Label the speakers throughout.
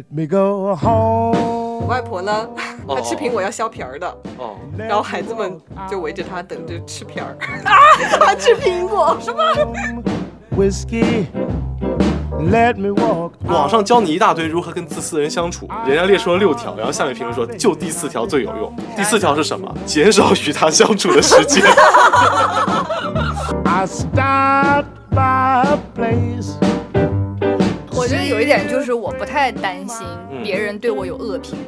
Speaker 1: Let me go home.
Speaker 2: 我外婆呢，
Speaker 3: 哦
Speaker 2: 她吃苹果要削皮儿的，
Speaker 3: 哦，
Speaker 2: 然后孩子们就围着她等着吃皮儿。她 吃苹果什么
Speaker 1: ？Whiskey. Let me walk.
Speaker 3: 网上教你一大堆如何跟自私的人相处，人家列出了六条，然后下面评论说就第四条最有用。第四条是什么？减少与他相处的时间。
Speaker 1: I by.
Speaker 4: 我觉得有一点就是我不太担心
Speaker 3: 嗯
Speaker 4: 别人对我有恶评，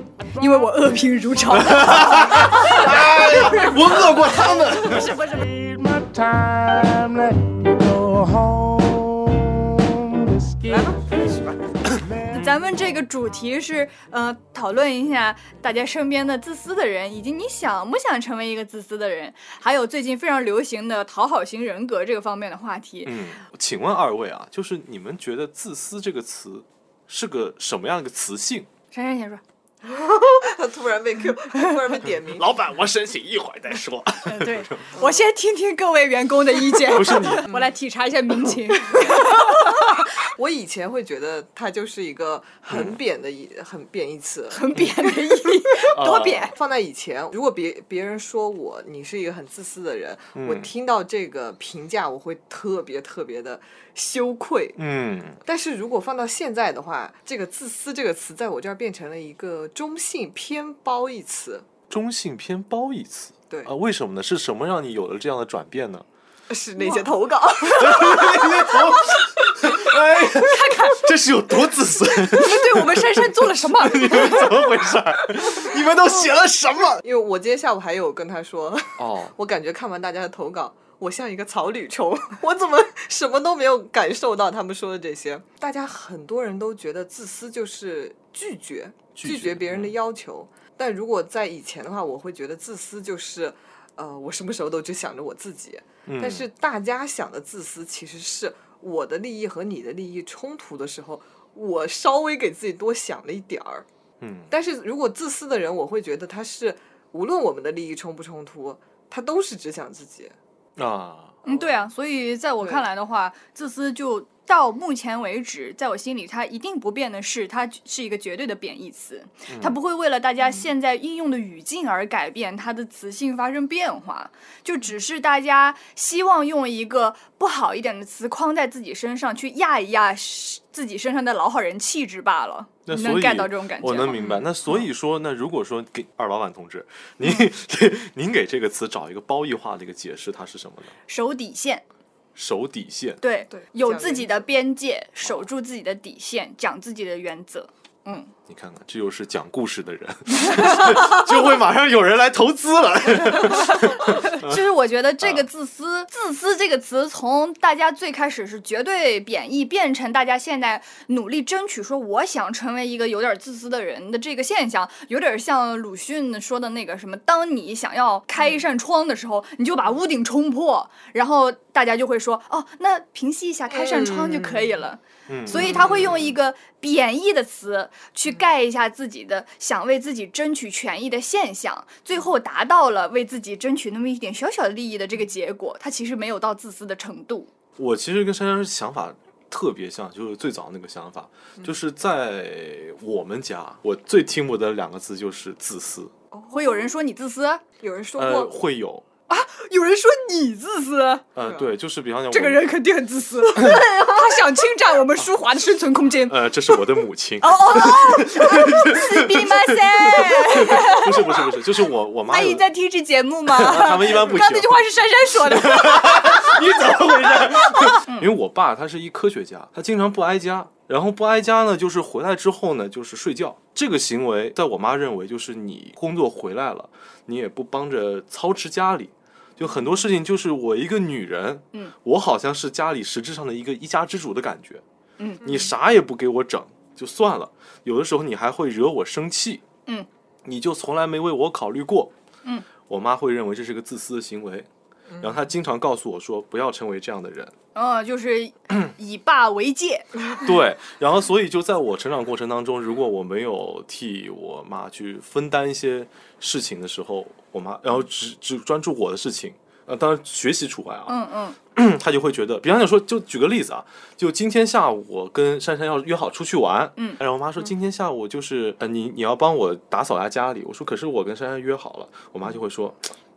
Speaker 4: 因为我恶评如潮。
Speaker 3: 我恶过他们。
Speaker 4: 主题是，呃，讨论一下大家身边的自私的人，以及你想不想成为一个自私的人，还有最近非常流行的讨好型人格这个方面的话题。
Speaker 3: 嗯，请问二位啊，就是你们觉得“自私”这个词是个什么样的词性？
Speaker 4: 珊珊先说，
Speaker 2: 她 突然被 Q，突然被点名。
Speaker 3: 老板，我申请一会儿再说。
Speaker 4: 嗯，对，我先听听各位员工的意见，
Speaker 3: 不是你，
Speaker 4: 我来体察一下民情。
Speaker 2: 我以前会觉得它就是一个很贬的一很贬义词，
Speaker 4: 很扁的意义，多贬。
Speaker 2: 放在以前，如果别别人说我你是一个很自私的人，我听到这个评价，我会特别特别的羞愧。
Speaker 3: 嗯，
Speaker 2: 但是如果放到现在的话，这个“自私”这个词在我这儿变成了一个中性偏褒义词。
Speaker 3: 中性偏褒义词。
Speaker 2: 对
Speaker 3: 啊，为什么呢？是什么让你有了这样的转变呢？
Speaker 2: 是那些投稿，
Speaker 3: 哎，看看这是有多自私，
Speaker 4: 你 们对我们珊珊做了什么？
Speaker 3: 你 们怎么回事儿？你们都写了什么？
Speaker 2: 因为我今天下午还有跟他说，
Speaker 3: 哦，
Speaker 2: 我感觉看完大家的投稿，我像一个草履虫，我怎么什么都没有感受到他们说的这些？大家很多人都觉得自私就是拒绝
Speaker 3: 拒绝
Speaker 2: 别人的要求，但如果在以前的话，我会觉得自私就是。呃，我什么时候都只想着我自己，
Speaker 3: 嗯
Speaker 2: 但是大家想的自私其实是我的利益和你的利益冲突的时候，我稍微给自己多想了一点儿。
Speaker 3: 嗯，
Speaker 2: 但是如果自私的人，我会觉得他是无论我们的利益冲不冲突，他都是只想自己。
Speaker 3: 啊，
Speaker 4: 嗯，对啊，所以在我看来的话，自私就到目前为止，在我心里，它一定不变的是，它是一个绝对的贬义词，它不会为了大家现在应用的语境而改变它的词性发生变化，就只是大家希望用一个不好一点的词框在自己身上，去压一压自己身上的老好人气质罢了。你能
Speaker 3: 那所以
Speaker 4: get 到这种感觉
Speaker 3: 我能明白。那所以说，那如果说给二老板同志，您 您给这个词找一个褒义化的一个解释，它是什么呢？
Speaker 4: 守底线，
Speaker 3: 守底线。
Speaker 4: 对
Speaker 2: 对
Speaker 4: 有自己的边界，守住自己的底线，讲自己的原则。嗯，
Speaker 3: 你看看，这又是讲故事的人，就会马上有人来投资了。
Speaker 4: 就是我觉得
Speaker 3: 啊
Speaker 4: 这个自私，自私这个词从大家最开始是绝对贬义，变成大家现在努力争取说我想成为一个有点自私的人的这个现象，有点像鲁迅说的那个什么，当你想要开一扇窗的时候，你就把屋顶冲破，然后大家就会说哦，那平息一下，开扇窗就可以了。
Speaker 3: 嗯，
Speaker 4: 所以他会用一个贬义的词去盖一下自己的想为自己争取权益的现象，最后达到了为自己争取那么一点小小的利益的这个结果。他其实没有到自私的程度。
Speaker 3: 我其实跟珊珊想法特别像，就是最早那个想法，就是在我们家，我最听不得两个字就是自私。
Speaker 4: 会有人说你自私，
Speaker 2: 有人说
Speaker 3: 呃，
Speaker 2: 过，
Speaker 3: 会有，
Speaker 4: 有人说你自私，
Speaker 3: 呃，
Speaker 2: 是啊
Speaker 3: 对，就是比方讲
Speaker 4: 这个人肯定很自私，他想侵占我们舒华的生存空间。
Speaker 3: 呃，这是我的母亲，
Speaker 4: 哦哦
Speaker 3: 不是不是不是，就是我我妈
Speaker 4: 阿姨，在听这节目吗？
Speaker 3: 他们一般不
Speaker 4: 刚
Speaker 3: 听
Speaker 4: 那句话是珊珊说的。
Speaker 3: 你怎么回事？因为我爸他是一科学家，他经常不挨家，然后不挨家呢，就是回来之后呢，就是睡觉。这个行为，在我妈认为就是你工作回来了，你也不帮着操持家里，就很多事情就是我一个女人，
Speaker 4: 嗯，
Speaker 3: 我好像是家里实质上的一个一家之主的感觉，
Speaker 4: 嗯，
Speaker 3: 你啥也不给我整就算了，有的时候你还会惹我生气，
Speaker 4: 嗯，
Speaker 3: 你就从来没为我考虑过，
Speaker 4: 嗯，
Speaker 3: 我妈会认为这是个自私的行为。然后她经常告诉我说：“不要成为这样的人。
Speaker 4: 嗯，就是以霸为戒。”
Speaker 3: 对，然后所以就在我成长过程当中，如果我没有替我妈去分担一些事情的时候，我妈然后只只专注我的事情，呃，当然学习除外啊。
Speaker 4: 嗯嗯
Speaker 3: 她就会觉得，比方讲说，就举个例子啊，就今天下午我跟珊珊要约好出去玩，
Speaker 4: 嗯
Speaker 3: 然后我妈说今天下午就是呃你你要帮我打扫一下家里，我说可是我跟珊珊约好了，我妈就会说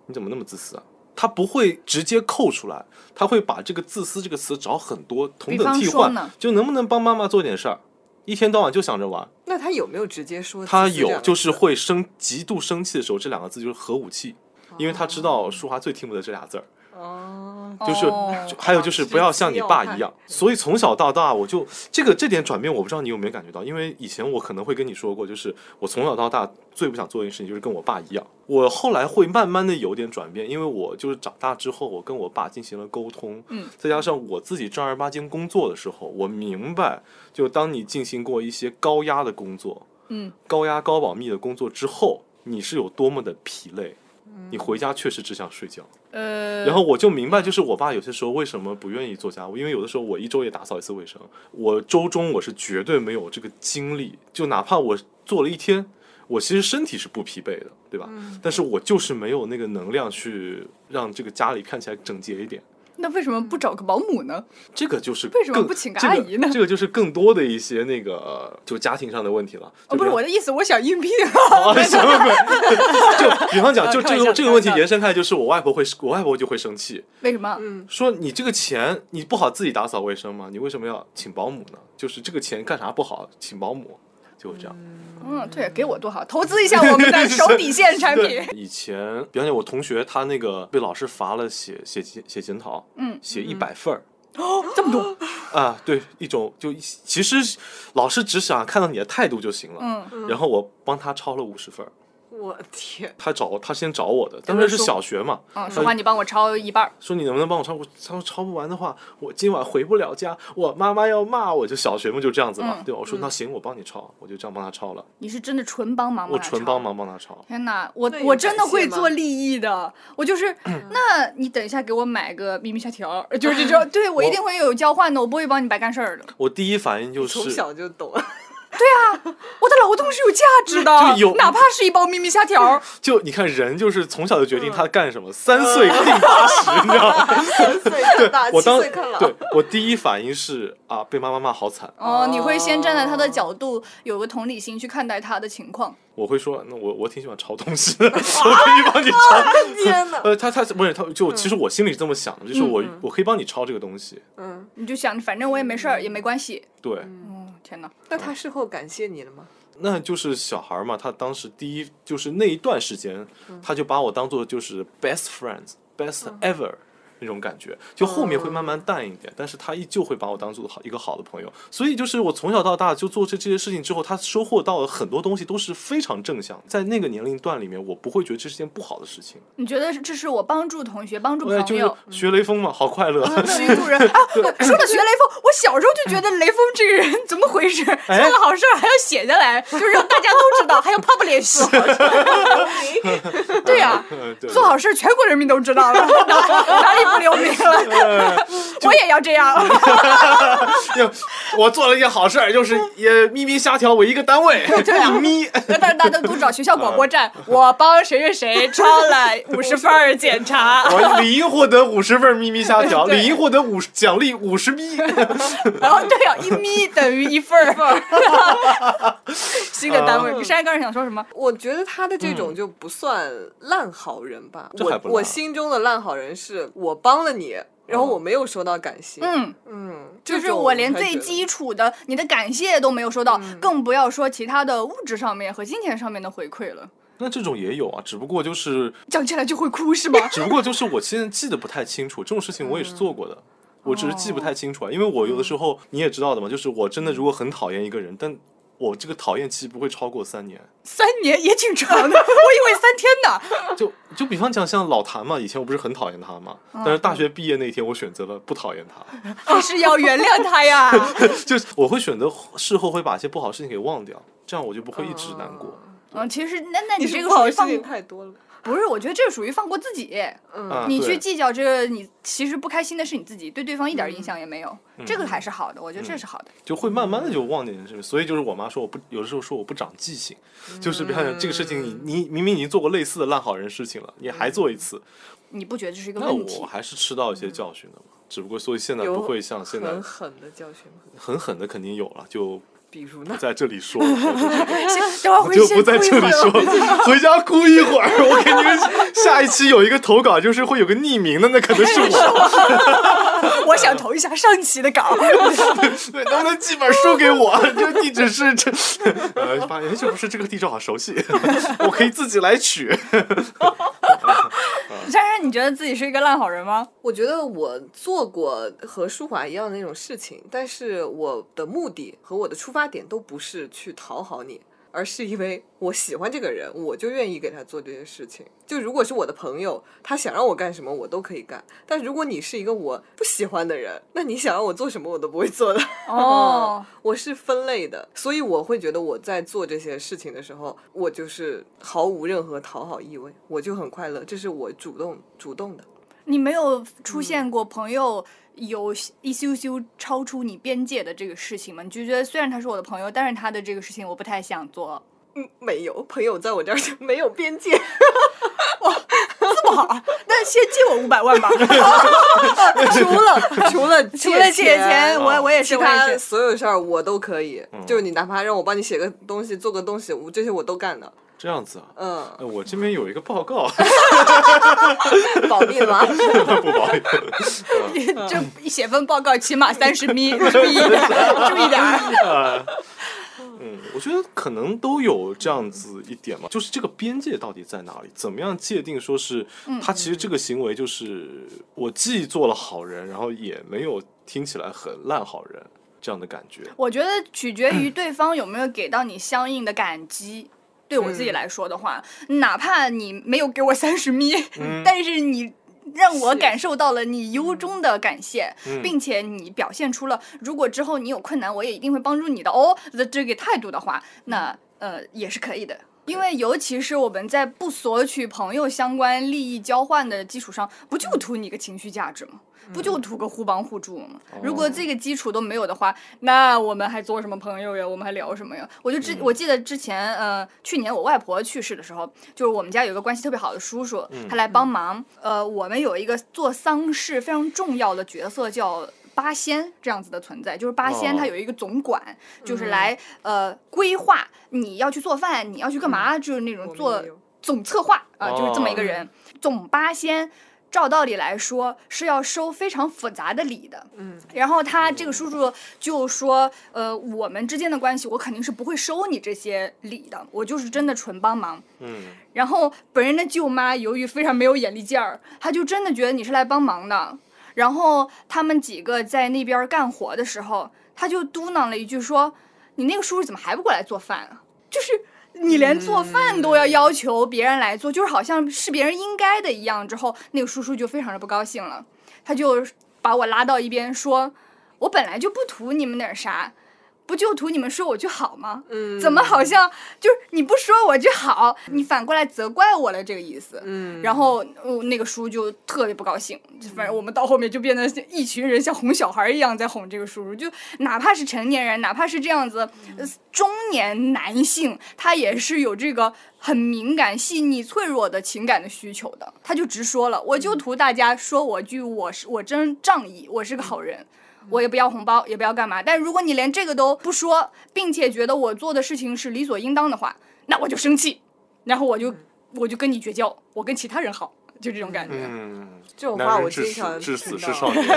Speaker 3: 你怎么那么自私啊？她不会直接扣出来，他会把这个自私这个词找很多同等替换，就能不能帮妈妈做点事儿？一天到晚就想着玩，
Speaker 2: 那他有没有直接说？
Speaker 3: 他有就是，会生极度生气的时候，这两个字就是核武器，因为他知道淑华最听不得这俩字儿。
Speaker 2: 哦，
Speaker 3: 就是、还有就是不要像你爸一样，所以从小到大我就这个这点转变，我不知道你有没有感觉到，因为以前我可能会跟你说过，就是我从小到大最不想做的一件事情就是跟我爸一样。我后来会慢慢的有点转变，因为我就是长大之后，我跟我爸进行了沟通，
Speaker 4: 嗯，
Speaker 3: 再加上我自己正儿八经工作的时候，我明白，就当你进行过一些高压的工作，
Speaker 4: 嗯，
Speaker 3: 高压高保密的工作之后，你是有多么的疲累。你回家确实只想睡觉，
Speaker 4: 呃，
Speaker 3: 然后我就明白，就是我爸有些时候为什么不愿意做家务，因为有的时候我一周也打扫一次卫生，我周中我是绝对没有这个精力，就哪怕我做了一天，我其实身体是不疲惫的，对吧？但是我就是没有那个能量去让这个家里看起来整洁一点。
Speaker 4: 那为什么不找个保姆呢？
Speaker 3: 这个就是
Speaker 4: 为什么不请个阿姨呢
Speaker 3: 这个就是更多的一些那个呃就家庭上的问题了。
Speaker 4: 哦，不是我的意思，我想应聘。
Speaker 3: 啊，什么鬼？就比方讲，就这个这个问题延伸开来，就是我外婆会，我外婆就会生气，
Speaker 4: 为什么？
Speaker 2: 嗯，
Speaker 3: 说你这个钱你不好自己打扫卫生吗？你为什么要请保姆呢？就是这个钱干啥不好，请保姆就会这样。
Speaker 4: 嗯，对，给我多好，投资一下我们的 手底线产品。
Speaker 3: 以前，比方讲，我同学他那个被老师罚了写写写写检讨，
Speaker 4: 嗯，
Speaker 3: 写一百份儿哦
Speaker 4: 这么多，
Speaker 3: 啊，对，一种就其实老师只想看到你的态度就行了，
Speaker 4: 嗯，
Speaker 3: 然后我帮他抄了五十份儿，
Speaker 2: 我天，
Speaker 3: 他找他先找我的，当时是小学嘛，
Speaker 4: 嗯，说话你帮我抄一半儿。
Speaker 3: 说你能不能帮我抄？我他说抄不完的话，我今晚回不了家，我妈妈要骂我。就小学嘛，就这样子嘛，
Speaker 4: 嗯
Speaker 3: 对吧？我说那行，我帮你抄，我就这样帮他抄了，
Speaker 4: 你是真的纯帮忙吗？
Speaker 3: 我纯帮。忙帮他抄。
Speaker 4: 天哪，我我真的会做利益的，我就是，那你等一下给我买个咪咪虾条，就是这种，对我一定会有交换的，我不会帮你白干事儿的。
Speaker 3: 我第一反应就是从，
Speaker 2: 小就懂。
Speaker 4: 我的劳动是有价值的，
Speaker 3: 就有
Speaker 4: 哪怕是一包咪咪虾条。
Speaker 3: 就你看人就是从小就决定
Speaker 2: 嗯
Speaker 3: 他干什么，三岁定八十，你知道吗？
Speaker 2: 三岁看大，七
Speaker 3: 我当
Speaker 2: 岁看老。
Speaker 3: 对我第一反应是啊，被妈妈骂好惨，
Speaker 4: 哦，你会先站在他的角度，有个同理心去看待他的情况。
Speaker 3: 我会说，那我我挺喜欢抄东西的，我可以帮你抄。
Speaker 2: 天哪！
Speaker 3: 呃，他他不是他，就其实我心里是这么想的，就是我
Speaker 2: 嗯
Speaker 3: 我可以帮你抄这个东西，
Speaker 2: 嗯，
Speaker 4: 你就想，反正我也没事儿，也没关系。
Speaker 3: 对。
Speaker 4: 哦，天哪！
Speaker 2: 那他事后感谢你了吗？
Speaker 3: 那就是小孩嘛，他当时第一就是那一段时间，他就把我当做就是 best friends，best ever 那种感觉，就后面会慢慢淡一点，但是他依旧会把我当做好一个好的朋友。所以就是我从小到大就做这这些事情之后，他收获到了很多东西都是非常正向，在那个年龄段里面，我不会觉得这是件不好的事情。
Speaker 4: 你觉得这是我帮助同学、帮助
Speaker 3: 哎，就是
Speaker 4: 朋友？
Speaker 3: 学雷锋嘛，好快乐。
Speaker 4: 徐主任啊，我说到学雷锋，我小时候就觉得雷锋这个人怎么回事？
Speaker 3: 哎
Speaker 4: 做个好事儿还要写下来，就是让大家都知道，还要 publish。对呀、做好事儿全国人民都知道了，哪哪里不留名了？我也要这样。
Speaker 3: 就我做了一件好事儿，就是也咪咪虾条，我一个单位，
Speaker 4: 啊
Speaker 3: 一咪。
Speaker 4: 那但是大家都知道学校广播站，我帮谁谁谁抄了五十份检查，
Speaker 3: 我理应获得五十份咪咪虾条，理应获得五十奖励五十咪。
Speaker 4: 然后对呀、一咪等于一份儿。新的单位，
Speaker 3: 啊
Speaker 4: 珊珊刚才想说什么？
Speaker 2: 我觉得他的这种就不算烂好人吧。我我心中的烂好人是我帮了你，然后我没有收到感谢。
Speaker 4: 嗯。
Speaker 2: 嗯，
Speaker 4: 就是我连最基础的你的感谢都没有收到，更不要说其他的物质上面和金钱上面的回馈了。
Speaker 3: 那这种也有啊，只不过就是，
Speaker 4: 讲起来就会哭是吗？
Speaker 3: 只不过就是我现在记得不太清楚，这种事情我也是做过的，我只是记不太清楚啊，因为我有的时候你也知道的嘛，就是我真的如果很讨厌一个人，但我这个讨厌期不会超过三年。
Speaker 4: 三年也挺长的，我以为三天呢。
Speaker 3: 就就比方讲，像老谭嘛，以前我不是很讨厌他嘛，但是大学毕业那天，我选择了不讨厌他，
Speaker 4: 还是要原谅他呀。
Speaker 3: 就是我会选择事后会把一些不好的事情给忘掉，这样我就不会一直难过。
Speaker 4: 嗯，其实那那
Speaker 2: 你
Speaker 4: 这个
Speaker 2: 好事情太多了。
Speaker 4: 不是，我觉得这属于放过自己。
Speaker 2: 嗯
Speaker 4: 你去计较这个，你其实不开心的是你自己，对对方一点影响也没有，
Speaker 3: 嗯
Speaker 4: 这个还是好的，我觉得这是好的。
Speaker 3: 就会慢慢的就忘记这件事情。所以就是我妈说我不，有的时候说我不长记性，就是比方讲这个事情你你明明已经做过类似的烂好人事情了，你还做一次，
Speaker 4: 你不觉得这是一个问题那
Speaker 3: 我？还是吃到一些教训的嘛。只不过所以现在不会像现在
Speaker 2: 很狠的教训吗？
Speaker 3: 很狠的肯定有了，就
Speaker 2: 比如呢？
Speaker 3: 不在这里说，我就不在这里说。回家哭一会儿。我给你们下一期有一个投稿，就是会有个匿名的，那可能是我。
Speaker 4: 我想投一下上期的稿。
Speaker 3: 对，能不能寄本书给我？这个地址是这，呃，发现哎这不是这个地址好熟悉，我可以自己来取。
Speaker 4: 珊珊，你觉得自己是一个烂好人吗？
Speaker 2: 我觉得我做过和舒华一样的那种事情，但是我的目的和我的出发点都不是去讨好你，而是因为我喜欢这个人，我就愿意给他做这些事情。就如果是我的朋友，他想让我干什么，我都可以干。但如果你是一个我不喜欢的人，那你想让我做什么，我都不会做的。
Speaker 4: 哦，
Speaker 2: 我是分类的，所以我会觉得我在做这些事情的时候，我就是毫无任何讨好意味，我就很快乐，这是我主动主动的。
Speaker 4: 你没有出现过朋友有一羞羞超出你边界的这个事情吗？你就觉得虽然他是我的朋友，但是他的这个事情我不太想做。
Speaker 2: 嗯，没有朋友在我这儿就没有边界。
Speaker 4: 不好，那先借我五百万吧。
Speaker 2: 除了除了
Speaker 4: 除了借钱，我我也是，
Speaker 2: 其他。所有事儿我都可以。就是你哪怕让我帮你写个东西、做个东西，我这些我都干的。
Speaker 3: 这样子啊，
Speaker 2: 嗯，
Speaker 3: 呃我这边有一个报告，
Speaker 2: 保密吗？
Speaker 3: 不保密。
Speaker 4: 这写份报告起码三十米，注意点，注意点。
Speaker 3: 呃，嗯，我觉得可能都有这样子一点嘛，就是这个边界到底在哪里？怎么样界定说是他其实这个行为就是我既做了好人，然后也没有听起来很烂好人这样的感觉。
Speaker 4: 我觉得取决于 对方有没有给到你相应的感激。对我自己来说的话，哪怕你没有给我三十米，但是你让我感受到了你由衷的感谢，
Speaker 3: 嗯
Speaker 4: 并且你表现出了如果之后你有困难，我也一定会帮助你的哦的这个态度的话，那呃也是可以的。因为尤其是我们在不索取朋友相关利益交换的基础上，不就图你个情绪价值吗？不就图个互帮互助吗？如果这个基础都没有的话，那我们还做什么朋友呀？我们还聊什么呀？我就之我记得之前呃，去年我外婆去世的时候，就是我们家有一个关系特别好的叔叔，他来帮忙。呃，我们有一个做丧事非常重要的角色叫。八仙这样子的存在，就是八仙，
Speaker 3: 哦
Speaker 4: 他有一个总管，就是来呃规划你要去做饭，你要去干嘛，就是那种做总策划啊、就是这么一
Speaker 3: 哦
Speaker 4: 个人。总八仙，照道理来说是要收非常复杂的礼的。
Speaker 2: 嗯，
Speaker 4: 然后他这个叔叔就说，呃，我们之间的关系，我肯定是不会收你这些礼的，我就是真的纯帮忙。
Speaker 3: 嗯，
Speaker 4: 然后本人的舅妈由于非常没有眼力劲儿，她就真的觉得你是来帮忙的。然后他们几个在那边干活的时候，他就嘟囔了一句说：“你那个叔叔怎么还不过来做饭啊？就是你连做饭都要要求别人来做，就是好像是别人应该的一样。”之后那个叔叔就非常的不高兴了，他就把我拉到一边说：“我本来就不图你们点儿啥。”不就图你们说我句好吗？
Speaker 2: 嗯
Speaker 4: 怎么好像就是你不说我句好，你反过来责怪我了这个意思。
Speaker 2: 嗯，
Speaker 4: 然后、呃那个叔就特别不高兴，反正我们到后面就变得一群人像哄小孩一样在哄这个叔叔，就哪怕是成年人，哪怕是这样子、呃中年男性，他也是有这个很敏感、细腻、脆弱的情感的需求的。他就直说了，我就图大家说我句我是我真仗义，我是个好人。我也不要红包，也不要干嘛。但如果你连这个都不说，并且觉得我做的事情是理所应当的话，那我就生气，然后我就我就跟你绝交，我跟其他人好，就这种感觉。
Speaker 3: 嗯，
Speaker 2: 这种话我经常
Speaker 3: 至死
Speaker 2: 听到。
Speaker 3: 是少年，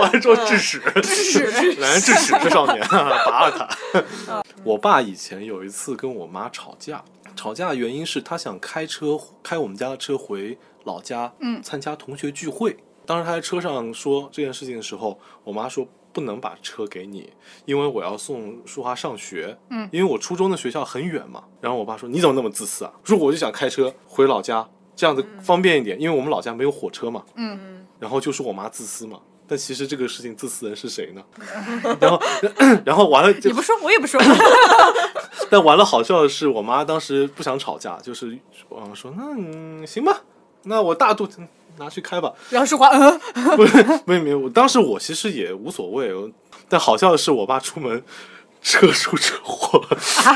Speaker 3: 我还说致死，致
Speaker 4: 死
Speaker 3: 男人至死是少年，拔了他。我爸以前有一次跟我妈吵架，吵架的原因是他想开车开我们家的车回老家，
Speaker 4: 嗯。
Speaker 3: 参加同学聚会。当时他在车上说这件事情的时候，我妈说不能把车给你，因为我要送淑华上学。
Speaker 4: 嗯，
Speaker 3: 因为我初中的学校很远嘛。然后我爸说你怎么那么自私啊？说我就想开车回老家，这样子方便一点，因为我们老家没有火车嘛。
Speaker 4: 嗯嗯，
Speaker 3: 然后就说我妈自私嘛。但其实这个事情自私人是谁呢？然后，然后完了就
Speaker 4: 你不说，我也不说。
Speaker 3: 但完了，好笑的是，我妈当时不想吵架，就是嗯说那嗯行吧，那我大肚子拿去开吧。
Speaker 4: 然后说话，嗯，
Speaker 3: 不是，没有没有，我当时我其实也无所谓，我但好笑的是，我爸出门车出车祸，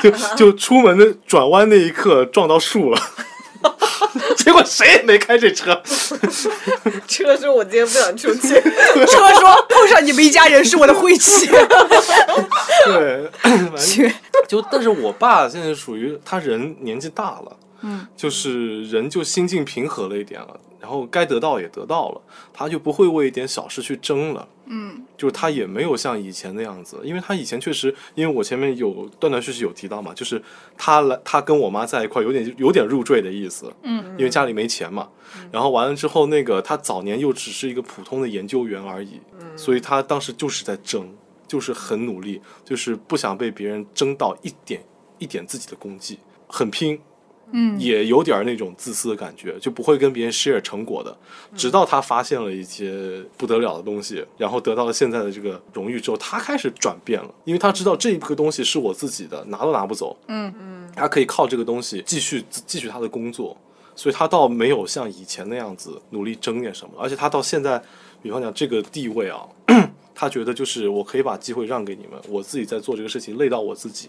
Speaker 3: 就就出门的转弯那一刻撞到树了。结果谁也没开这车，
Speaker 2: 车说我今天不想出去，
Speaker 4: 车说碰上你们一家人是我的晦气。
Speaker 3: 对，就但是我爸现在属于他人年纪大了，
Speaker 4: 嗯，
Speaker 3: 就是人就心境平和了一点了，然后该得到也得到了，他就不会为一点小事去争了。
Speaker 4: 嗯。
Speaker 3: 就是他也没有像以前那样子，因为他以前确实，因为我前面有断断续续有提到嘛，就是他来他跟我妈在一块儿有点有点入赘的意思，
Speaker 4: 嗯，
Speaker 3: 因为家里没钱嘛，然后完了之后，那个他早年又只是一个普通的研究员而已，嗯。所以他当时就是在争，就是很努力，就是不想被别人争到一点一点自己的功绩，很拼，
Speaker 4: 嗯
Speaker 3: 也有点儿那种自私的感觉，就不会跟别人 share 成果的。直到他发现了一些不得了的东西，然后得到了现在的这个荣誉之后，他开始转变了，因为他知道这一个东西是我自己的，拿都拿不走。
Speaker 4: 嗯
Speaker 2: 嗯，
Speaker 3: 他可以靠这个东西继续继续他的工作，所以他倒没有像以前那样子努力争点什么，而且他到现在，比方讲这个地位啊，他觉得就是我可以把机会让给你们，我自己在做这个事情累到我自己。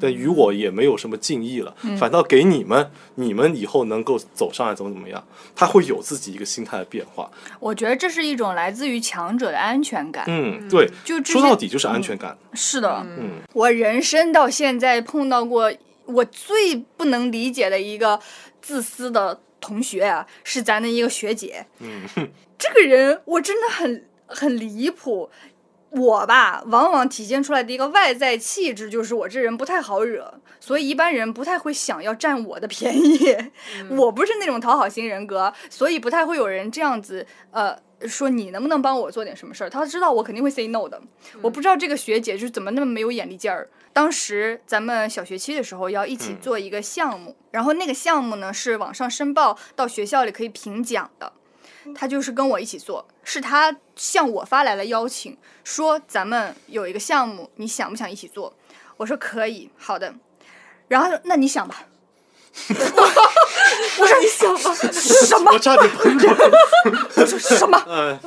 Speaker 3: 但与我也没有什么敬意了，反倒给你们，你们以后能够走上来怎么怎么样，他会有自己一个心态的变化。
Speaker 4: 我觉得这是一种来自于强者的安全感。
Speaker 3: 嗯，对，
Speaker 4: 就
Speaker 3: 说到底就是安全感。
Speaker 4: 是的，
Speaker 3: 嗯
Speaker 4: 我人生到现在碰到过我最不能理解的一个自私的同学啊，是咱的一个学姐。
Speaker 3: 嗯，
Speaker 4: 这个人我真的很很离谱。我吧，往往体现出来的一个外在气质就是我这人不太好惹，所以一般人不太会想要占我的 便宜。我不是那种讨好型人格，所以不太会有人这样子，呃，说你能不能帮我做点什么事儿？他知道我肯定会 say no 的。我不知道这个学姐是怎么那么没有眼力劲儿。当时咱们小学期的时候要一起做一个项目，然后那个项目呢是网上申报到学校里可以评奖的。他就是跟我一起做，是他向我发来了邀请，说咱们有一个项目，你想不想一起做？我说可以，好的。然后那你想吧。我说你想吧，什么
Speaker 3: 我？差点喷出来。
Speaker 4: 我说什么？
Speaker 3: 嗯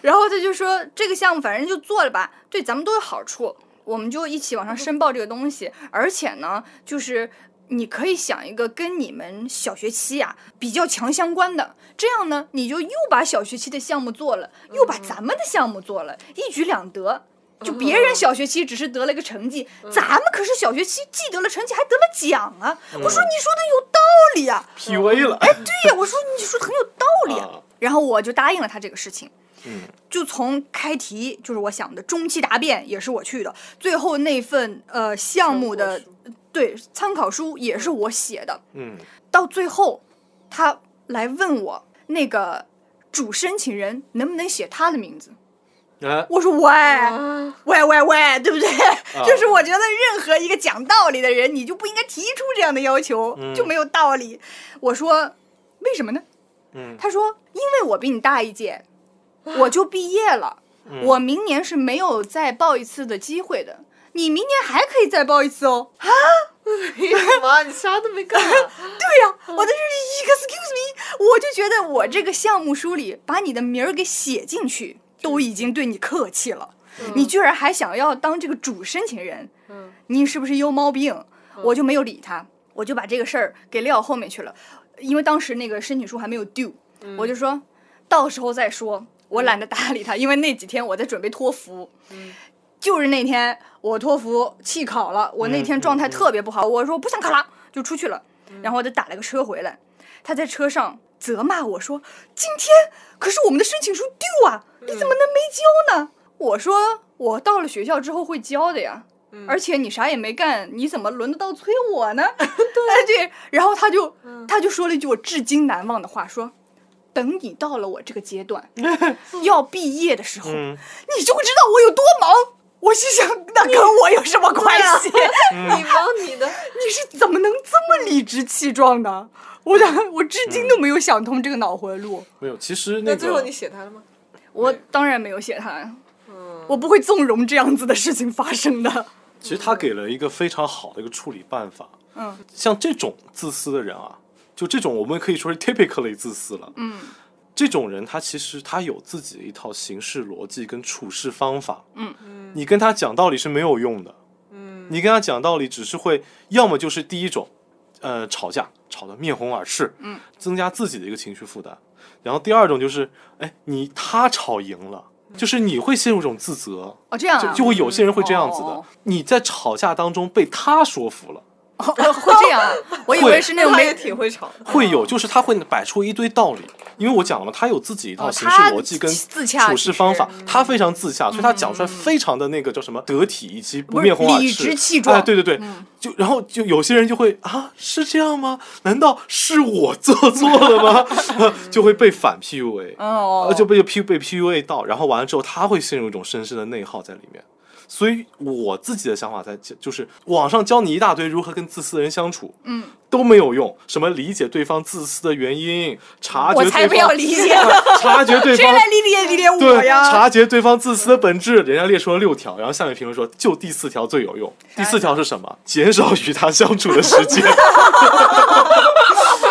Speaker 4: 然后他就说这个项目反正就做了吧，对咱们都有好处，我们就一起往上申报这个东西。而且呢，就是你可以想一个跟你们小学期啊比较强相关的，这样呢，你就又把小学期的项目做了，又把咱们的项目做了，一举两得。就别人小学期只是得了一个成绩，咱们可是小学期既得了成绩还得了奖啊！我说你说的有道理啊
Speaker 3: ，，PUA 了。
Speaker 4: 哎，对呀，我说你说的很有道理啊。
Speaker 3: 啊
Speaker 4: 然后我就答应了他这个事情。
Speaker 3: 嗯，
Speaker 4: 就从开题就是我想的，中期答辩也是我去的，最后那份呃项目的对参考书也是我写的。
Speaker 3: 嗯
Speaker 4: 到最后，他来问我那个主申请人能不能写他的名字。
Speaker 3: 哎，
Speaker 4: 我说喂
Speaker 2: 啊
Speaker 4: 喂喂喂，对不对？就是我觉得任何一个讲道理的人，你就不应该提出这样的要求，
Speaker 3: 嗯
Speaker 4: 就没有道理。我说为什么呢？
Speaker 3: 嗯
Speaker 4: 他说因为我比你大一届，我就毕业了，
Speaker 3: 嗯
Speaker 4: 我明年是没有再报一次的机会的。你明年还可以再报一次哦。
Speaker 2: 为什么？你啥都没干？
Speaker 4: 对呀、我的是 excuse me，我就觉得我这个项目书里把你的名儿给写进去，都已经对你客气了，你居然还想要当这个主申请人，
Speaker 2: 嗯。
Speaker 4: 你是不是有毛病？我就没有理他，我就把这个事儿给撂后面去了，因为当时那个申请书还没有 due，、我就说到时候再说，我懒得搭理他，因为那几天我在准备托福。就是那天我托福弃考了，我那天状态特别不好，我说不想考了，就出去了，然后我就打了个车回来，他在车上责骂我说：“今天可是我们的申请书 due 啊，你怎么能没交呢？”我说：“我到了学校之后会交的呀。”而且你啥也没干，你怎么轮得到催我呢？对、哎、对，然后他就他就说了一句我至今难忘的话，说：“等你到了我这个阶段，要毕业的时候，
Speaker 3: 嗯
Speaker 4: 你就会知道我有多忙。”我心想，那跟我有什么关系？
Speaker 2: 你 忙你的，
Speaker 4: 你是怎么能这么理直气壮的？我想，我至今都没有想通这个脑回路。
Speaker 3: 没有，其实那个
Speaker 2: 那最后你写他了吗？
Speaker 4: 我当然没有写他，
Speaker 2: 嗯，
Speaker 4: 我不会纵容这样子的事情发生的。
Speaker 3: 其实他给了一个非常好的一个处理办法。
Speaker 4: 嗯，
Speaker 3: 像这种自私的人啊，就这种我们可以说是 typically 自私了。
Speaker 4: 嗯，
Speaker 3: 这种人他其实他有自己的一套行事逻辑跟处事方法。
Speaker 4: 嗯。
Speaker 3: 你跟他讲道理是没有用的。
Speaker 2: 嗯，
Speaker 3: 你跟他讲道理只是会，要么就是第一种，呃，吵架吵得面红耳赤，
Speaker 4: 嗯，
Speaker 3: 增加自己的一个情绪负担。然后第二种就是，哎，你他吵赢了，就是你会陷入一种自责，
Speaker 4: 哦，这样啊，
Speaker 3: 就就会有些人会这样子的。
Speaker 4: 哦，
Speaker 3: 你在吵架当中被他说服了。
Speaker 4: 哦会这样啊，我以为是那种没
Speaker 2: 挺会吵。
Speaker 3: 会有，就是他会摆出一堆道理，因为我讲了嘛，他有自己一套
Speaker 4: 哦
Speaker 3: 行事逻辑跟处事方法，他非常自洽，所以他讲出来非常的那个叫什么得体以及不面红耳赤，
Speaker 4: 理直气壮
Speaker 3: 哎，对对对，就然后就有些人就会啊，是这样吗？难道是我做错了吗？就会被反 PUA，
Speaker 4: 哦
Speaker 3: 呃，就被 P 被 PUA 到，然后完了之后，他会陷入一种深深的内耗在里面。所以我自己的想法在就是网上教你一大堆如何跟自私的人相处，
Speaker 4: 嗯，
Speaker 3: 都没有用。什么理解对方自私的原因，察觉
Speaker 4: 我才不
Speaker 3: 对方
Speaker 4: 要理解，
Speaker 3: 察觉对
Speaker 4: 谁
Speaker 3: 方
Speaker 4: 来理解理解我
Speaker 3: 对
Speaker 4: 呀？
Speaker 3: 察觉对方自私的本质，人家列出了六条，然后下面评论说就第四条最有用。第四条是什么？减少与他相处的时间。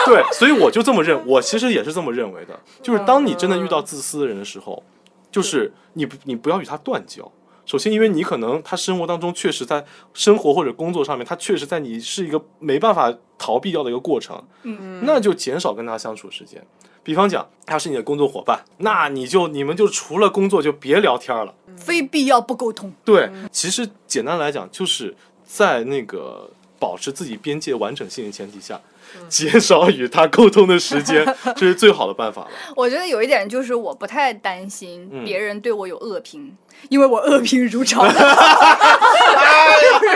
Speaker 3: 对，所以我就这么认，我其实也是这么认为的，就是当你真的遇到自私的人的时候，就是你不你不要与他断交。首先，因为你可能他生活当中确实在生活或者工作上面，他确实在你是一个没办法逃避掉的一个过程，
Speaker 4: 嗯，
Speaker 3: 那就减少跟他相处时间。比方讲，他是你的工作伙伴，那你就你们就除了工作就别聊天了。
Speaker 4: 非必要不沟通。
Speaker 3: 对，其实简单来讲，就是在那个保持自己边界完整性的前提下，减少与他沟通的时间，这是最好的办法了。
Speaker 4: 我觉得有一点就是我不太担心
Speaker 3: 嗯
Speaker 4: 别人对我有恶评，因为我恶评如潮。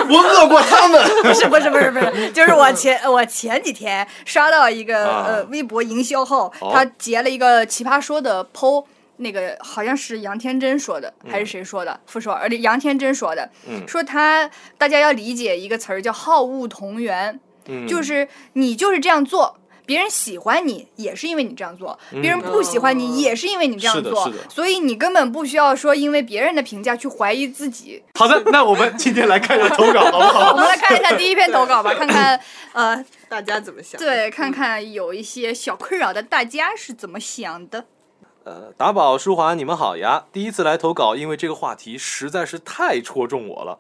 Speaker 3: 我恶过他们。
Speaker 4: 不是不是不是不是，就是我前我前几天刷到一个、
Speaker 3: 啊
Speaker 4: 呃微博营销号，他截了一个奇葩说的 PO。那个好像是杨天真说的，还是谁说的？不说，而且杨天真说的，
Speaker 3: 嗯
Speaker 4: 说他大家要理解一个词儿叫好恶同源，
Speaker 3: 嗯
Speaker 4: 就是你就是这样做，别人喜欢你也是因为你这样做，别人不喜欢
Speaker 2: 哦
Speaker 4: 你也是因为你这样做所以你根本不需要说因为别人的评价去怀疑自己。
Speaker 3: 好的，那我们今天来看一下投稿，好不好 我？
Speaker 4: 们来看一下第一篇投稿吧，看看 呃，
Speaker 2: 大家怎么想？
Speaker 4: 对，看看有一些小困扰的大家是怎么想的。
Speaker 3: 呃，达宝、舒华，你们好呀！第一次来投稿，因为这个话题实在是太戳中我了。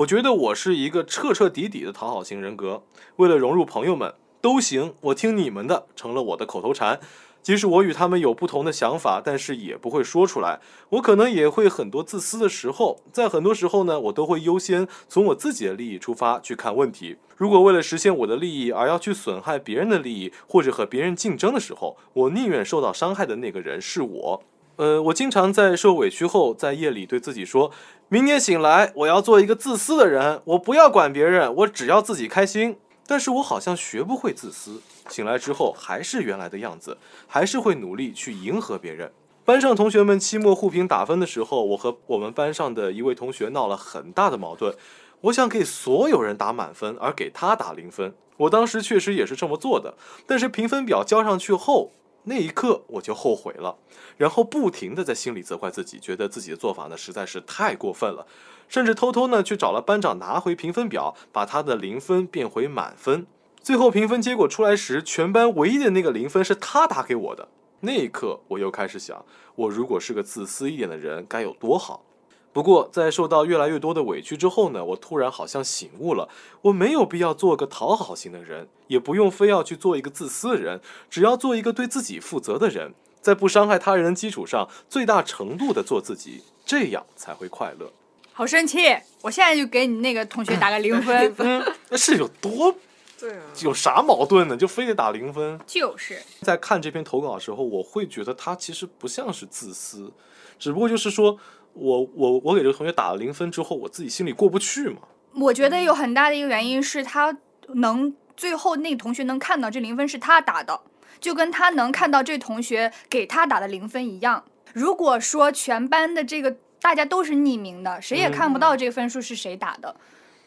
Speaker 3: 我觉得我是一个彻彻底底的讨好型人格，为了融入朋友们，都行，我听你们的，成了我的口头禅。即使我与他们有不同的想法，但是也不会说出来。我可能也会很多自私的时候，在很多时候呢，我都会优先从我自己的利益出发去看问题。如果为了实现我的利益而要去损害别人的利益，或者和别人竞争的时候，我宁愿受到伤害的那个人是我。呃，我经常在受委屈后，在夜里对自己说：明天醒来，我要做一个自私的人，我不要管别人，我只要自己开心。但是我好像学不会自私，醒来之后还是原来的样子，还是会努力去迎合别人。班上同学们期末互评打分的时候，我和我们班上的一位同学闹了很大的矛盾。我想给所有人打满分，而给他打零分。我当时确实也是这么做的，但是评分表交上去后，那一刻我就后悔了，然后不停的在心里责怪自己，觉得自己的做法呢实在是太过分了，甚至偷偷呢去找了班长拿回评分表，把他的零分变回满分。最后评分结果出来时，全班唯一的那个零分是他打给我的。那一刻，我又开始想，我如果是个自私一点的人，该有多好。不过，在受到越来越多的委屈之后呢，我突然好像醒悟了，我没有必要做个讨好型的人，也不用非要去做一个自私的人，只要做一个对自己负责的人，在不伤害他人的基础上，最大程度的做自己，这样才会快乐。
Speaker 4: 好生气！我现在就给你那个同学打个零分。
Speaker 3: 嗯，那是有多
Speaker 2: 对啊，
Speaker 3: 有啥矛盾呢？就非得打零分？
Speaker 4: 就是，
Speaker 3: 在看这篇投稿的时候，我会觉得他其实不像是自私，只不过就是说我我我给这个同学打了零分之后，我自己心里过不去嘛。
Speaker 4: 我觉得有很大的一个原因是他能最后那个同学能看到这零分是他打的，就跟他能看到这同学给他打的零分一样。如果说全班的这个大家都是匿名的，谁也看不到这个分数是谁打的。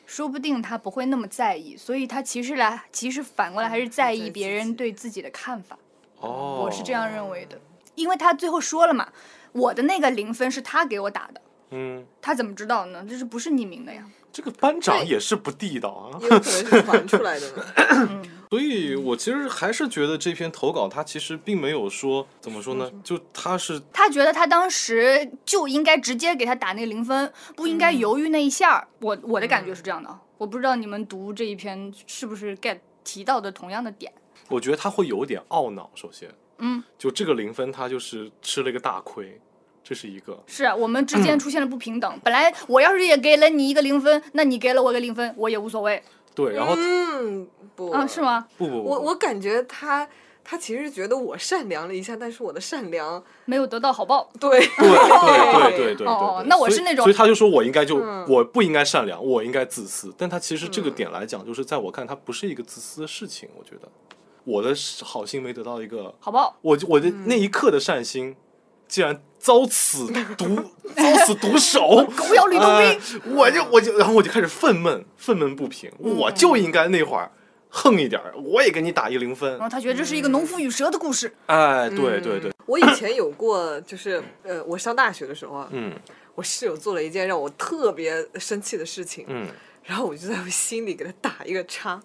Speaker 4: 说不定他不会那么在意，所以他其实来，其实反过来还是在意别人对自己的看法。
Speaker 3: 哦，
Speaker 4: 我是这样认为的，因为他最后说了嘛，我的那个零分是他给我打的，
Speaker 3: 嗯，
Speaker 4: 他怎么知道呢？这是不是匿名的呀？
Speaker 3: 这个班长也是不地道啊。
Speaker 2: 也有可能是传出来的呢。
Speaker 3: 所以我其实还是觉得这篇投稿他其实并没有说怎么说呢，就他是
Speaker 4: 他觉得他当时就应该直接给他打那个零分，不应该犹豫那一下儿。我我的感觉是这样的，我不知道你们读这一篇是不是 get 提到的同样的点。
Speaker 3: 我觉得他会有点懊恼。首先，
Speaker 4: 嗯，
Speaker 3: 就这个零分，他就是吃了一个大亏，这是一个。
Speaker 4: 是啊我们之间出现了不平等。本来我要是也给了你一个零分，那你给了我个零分，我也无所谓
Speaker 3: 对，然后
Speaker 2: 嗯，不
Speaker 4: 啊，是？吗？
Speaker 3: 不不不，
Speaker 2: 我我感觉他他其实觉得我善良了一下，但是我的善良，
Speaker 4: 没有得到好报。
Speaker 2: 对
Speaker 3: 对对对对对
Speaker 4: 哦那我是那种
Speaker 3: 所以他就说我应该就
Speaker 2: 嗯
Speaker 3: 我不应该善良，我应该自私。但他其实这个点来讲，就是在我看，他不是一个自私的事情。我觉得我的好心没得到一个，
Speaker 4: 好报，
Speaker 3: 我就我的那一刻的善心，竟然遭此毒 遭此毒手，
Speaker 4: 狗咬吕洞宾。
Speaker 3: 呃我就我就然后我就开始愤懑愤懑不平，我就应该那会儿横一点儿，我也给你打一零分。
Speaker 4: 然。后他觉得这是一个农夫与蛇的故事。
Speaker 3: 哎，对对对，
Speaker 2: 我以前有过，就是呃，我上大学的时候啊，
Speaker 3: 嗯。
Speaker 2: 我室友做了一件让我特别生气的事情，
Speaker 3: 嗯。
Speaker 2: 然后我就在我心里给他打一个叉。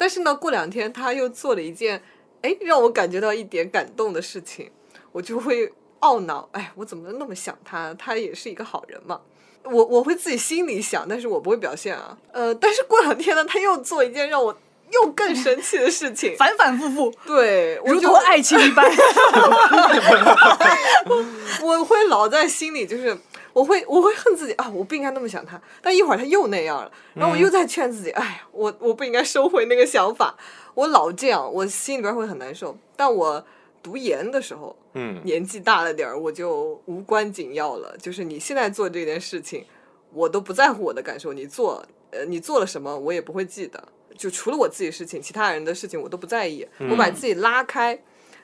Speaker 2: 但是呢，过两天他又做了一件，哎，让我感觉到一点感动的事情，我就会懊恼，哎，我怎么那么想他？他也是一个好人嘛。我我会自己心里想，但是我不会表现啊。呃，但是过两天呢，他又做一件让我又更生气的事情，
Speaker 4: 反反复复，
Speaker 2: 对，
Speaker 4: 如同爱情一般。
Speaker 2: 我 我会老在心里，就是我会我会恨自己啊，我不应该那么想他。但一会儿他又那样了，然后我又在劝自己，哎呀，我我不应该收回那个想法。我老这样，我心里边会很难受。但我读研的时候，
Speaker 3: 嗯
Speaker 2: 年纪大了点儿，我就无关紧要了。就是你现在做这件事情，我都不在乎我的感受。你做，呃，你做了什么，我也不会记得。就除了我自己事情，其他人的事情我都不在意。我把自己拉开，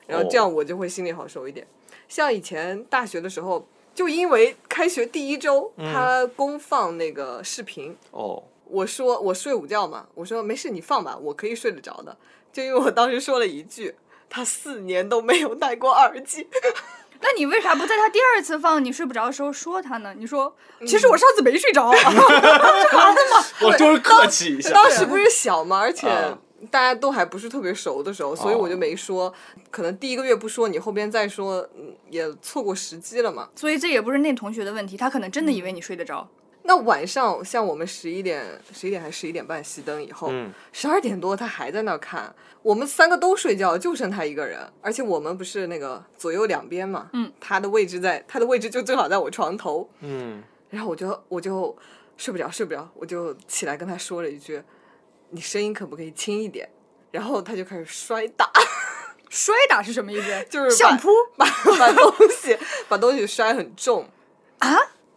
Speaker 2: 然后这样我就会心里好受一点。像以前大学的时候，就因为开学第一周，他公放那个视频，
Speaker 3: 哦，
Speaker 2: 我说我睡午觉嘛，我说没事，你放吧，我可以睡得着的。就因为我当时说了一句，他四年都没有戴过耳机，
Speaker 4: 那你为啥不在他第二次放你睡不着的时候说他呢？你说，其实我上次没睡着。
Speaker 3: 我就是客气一下。
Speaker 2: 当时不是小嘛，而且
Speaker 3: 啊
Speaker 2: 大家都还不是特别熟的时候，所以我就没说。可能第一个月不说，你后边再说，嗯，也错过时机了嘛。
Speaker 4: 所以这也不是那同学的问题，他可能真的以为你睡得着。
Speaker 2: 那晚上像我们十一点、十一点还是十一点半熄灯以后
Speaker 3: 嗯，
Speaker 2: 十二、点多他还在那儿看。我们三个都睡觉，就剩他一个人，而且我们不是那个左右两边嘛，
Speaker 4: 嗯，
Speaker 2: 他的位置在他的位置就正好在我床头，
Speaker 3: 嗯，
Speaker 2: 然后我就我就睡不着睡不着，我就起来跟他说了一句：“你声音可不可以轻一点？”然后他就开始摔打，
Speaker 4: 摔打是什么意思？
Speaker 2: 就是把
Speaker 4: 相扑
Speaker 2: 把把东西把东西摔很重
Speaker 4: 啊？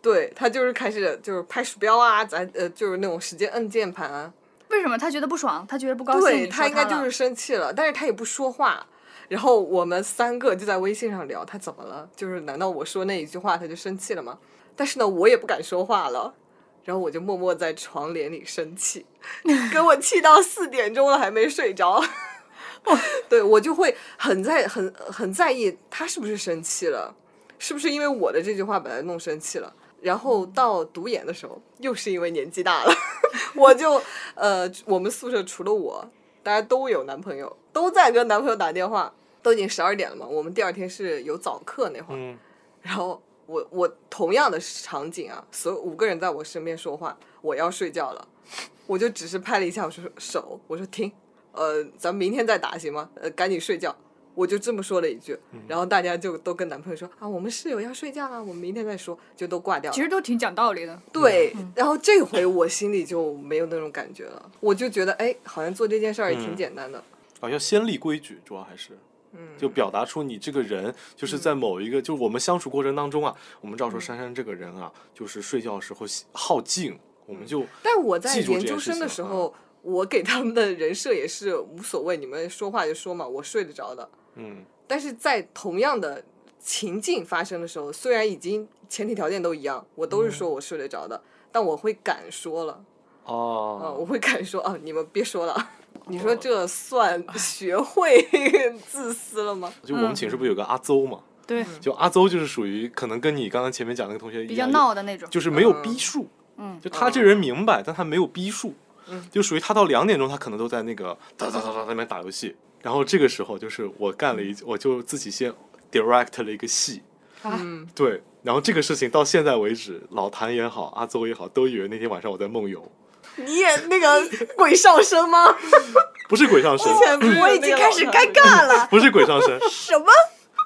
Speaker 2: 对他就是开始就是拍鼠标啊，咱呃就是那种使劲摁键盘啊，
Speaker 4: 为什么他觉得不爽？他觉得不高兴？
Speaker 2: 对
Speaker 4: 他
Speaker 2: 应该就是生气了，但是他也不说话。然后我们三个就在微信上聊他怎么了，就是难道我说那一句话他就生气了吗？但是呢，我也不敢说话了，然后我就默默在床帘里生气，给我气到四点钟了还没睡着。对我就会很在很很在意他是不是生气了，是不是因为我的这句话把他弄生气了。然后到读研的时候，又是因为年纪大了，我就呃，我们宿舍除了我，大家都有男朋友，都在跟男朋友打电话，都已经十二点了嘛。我们第二天是有早课那会儿，
Speaker 3: 嗯
Speaker 2: 然后我我同样的场景啊，所有五个人在我身边说话，我要睡觉了，我就只是拍了一下我说手，我说停，呃，咱们明天再打行吗？呃，赶紧睡觉。我就这么说了一句，然后大家就都跟男朋友说啊，我们室友要睡觉了，我们明天再说，就都挂掉了。
Speaker 4: 其实都挺讲道理的。
Speaker 2: 对，然后这回我心里就没有那种感觉了，我就觉得哎，好像做这件事儿也挺
Speaker 3: 嗯
Speaker 2: 简单的。
Speaker 3: 啊，要先立规矩，主要还是。
Speaker 2: 嗯。
Speaker 3: 就表达出你这个人，就是在某一个，就是我们相处过程当中啊，我们知道说珊珊这个人啊，就是睡觉的时候喜好静，我们就
Speaker 2: 但我在研究生的时候，我给他们的人设也是无所谓，你们说话就说嘛，我睡得着的。
Speaker 3: 嗯。
Speaker 2: 但是在同样的情境发生的时候，虽然已经前提条件都一样，我都是说我睡得着的，但我会敢说了，啊、
Speaker 3: 哦，
Speaker 2: 我会敢说啊，你们别说了。你说这算学会 自私了吗？
Speaker 3: 就我们寝室不有个阿邹嘛，
Speaker 4: 对，
Speaker 3: 就阿邹就是属于可能跟你刚刚前面讲那个同学一样
Speaker 4: 比较闹的那种。
Speaker 3: 就是没有逼数。
Speaker 4: 嗯
Speaker 3: 就他这人明白，但他没有逼数。
Speaker 2: 嗯
Speaker 3: 就属于他到两点钟，他可能都在那个哒哒哒哒那边打游戏。然后这个时候就是我干了一，我就自己先 direct 了一个戏。
Speaker 2: 嗯，
Speaker 3: 对，然后这个事情到现在为止，老谭也好，阿邹也好，都以为那天晚上我在梦游，
Speaker 2: 你也那个鬼上身吗？
Speaker 3: 不是鬼上身，
Speaker 4: 我已经开始尴尬了。
Speaker 3: 不是鬼上身，
Speaker 4: 什么？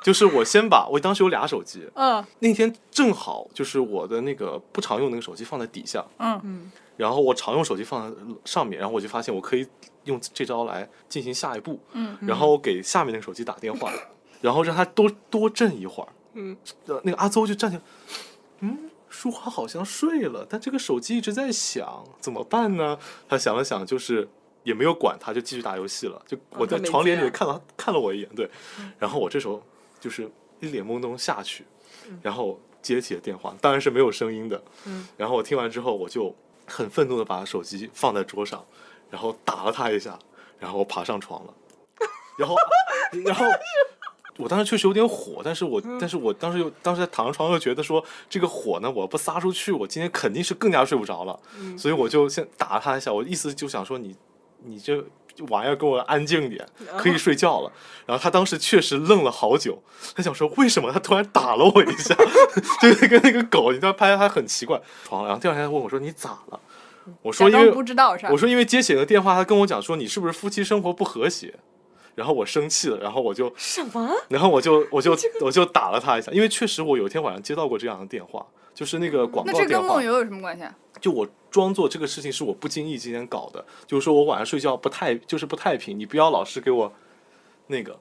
Speaker 3: 就是我先把我当时有俩手机，
Speaker 4: 嗯
Speaker 3: 那天正好就是我的那个不常用那个手机放在底下，
Speaker 4: 嗯
Speaker 3: 然后我常用手机放在上面，然后我就发现我可以用这招来进行下一步，
Speaker 4: 嗯，
Speaker 3: 然后我给下面那个手机打电话，然后让他多多震一会儿，
Speaker 2: 嗯，
Speaker 3: 呃那个阿邹就站起来，嗯，舒华好像睡了，但这个手机一直在响，怎么办呢？他想了想，就是也没有管他，就继续打游戏了。就我在床帘里看了看了我一眼，对，然后我这时候就是一脸懵懂下去，然后接起了电话，当然是没有声音的，
Speaker 2: 嗯，
Speaker 3: 然后我听完之后，我就很愤怒的把手机放在桌上，然后打了他一下，然后我爬上床了，然后 然后。我当时确实有点火，但是我，但是我当时又当时在躺上床又觉得说，这个火呢，我不撒出去，我今天肯定是更加睡不着了，所以我就先打了他一下，我意思就想说你，你这玩意儿给我安静点，可以睡觉了。然后他当时确实愣了好久，他想说为什么他突然打了我一下，就是跟那个狗，你知道拍他很奇怪。床，然后第二天他问我说你咋了？我说因为
Speaker 4: 不知道？
Speaker 3: 我说因为接起了电话，他跟我讲说你是不是夫妻生活不和谐，然后我生气了，然后我就
Speaker 2: 什么？
Speaker 3: 然后我就我就我就打了他一下，因为确实我有一天晚上接到过这样的电话，就是那个广
Speaker 4: 那这
Speaker 3: 告电话，
Speaker 4: 跟梦游有什么关系啊？
Speaker 3: 就我装作这个事情是我不经意之间搞的，就是说我晚上睡觉不太就是不太平，你不要老是给我那个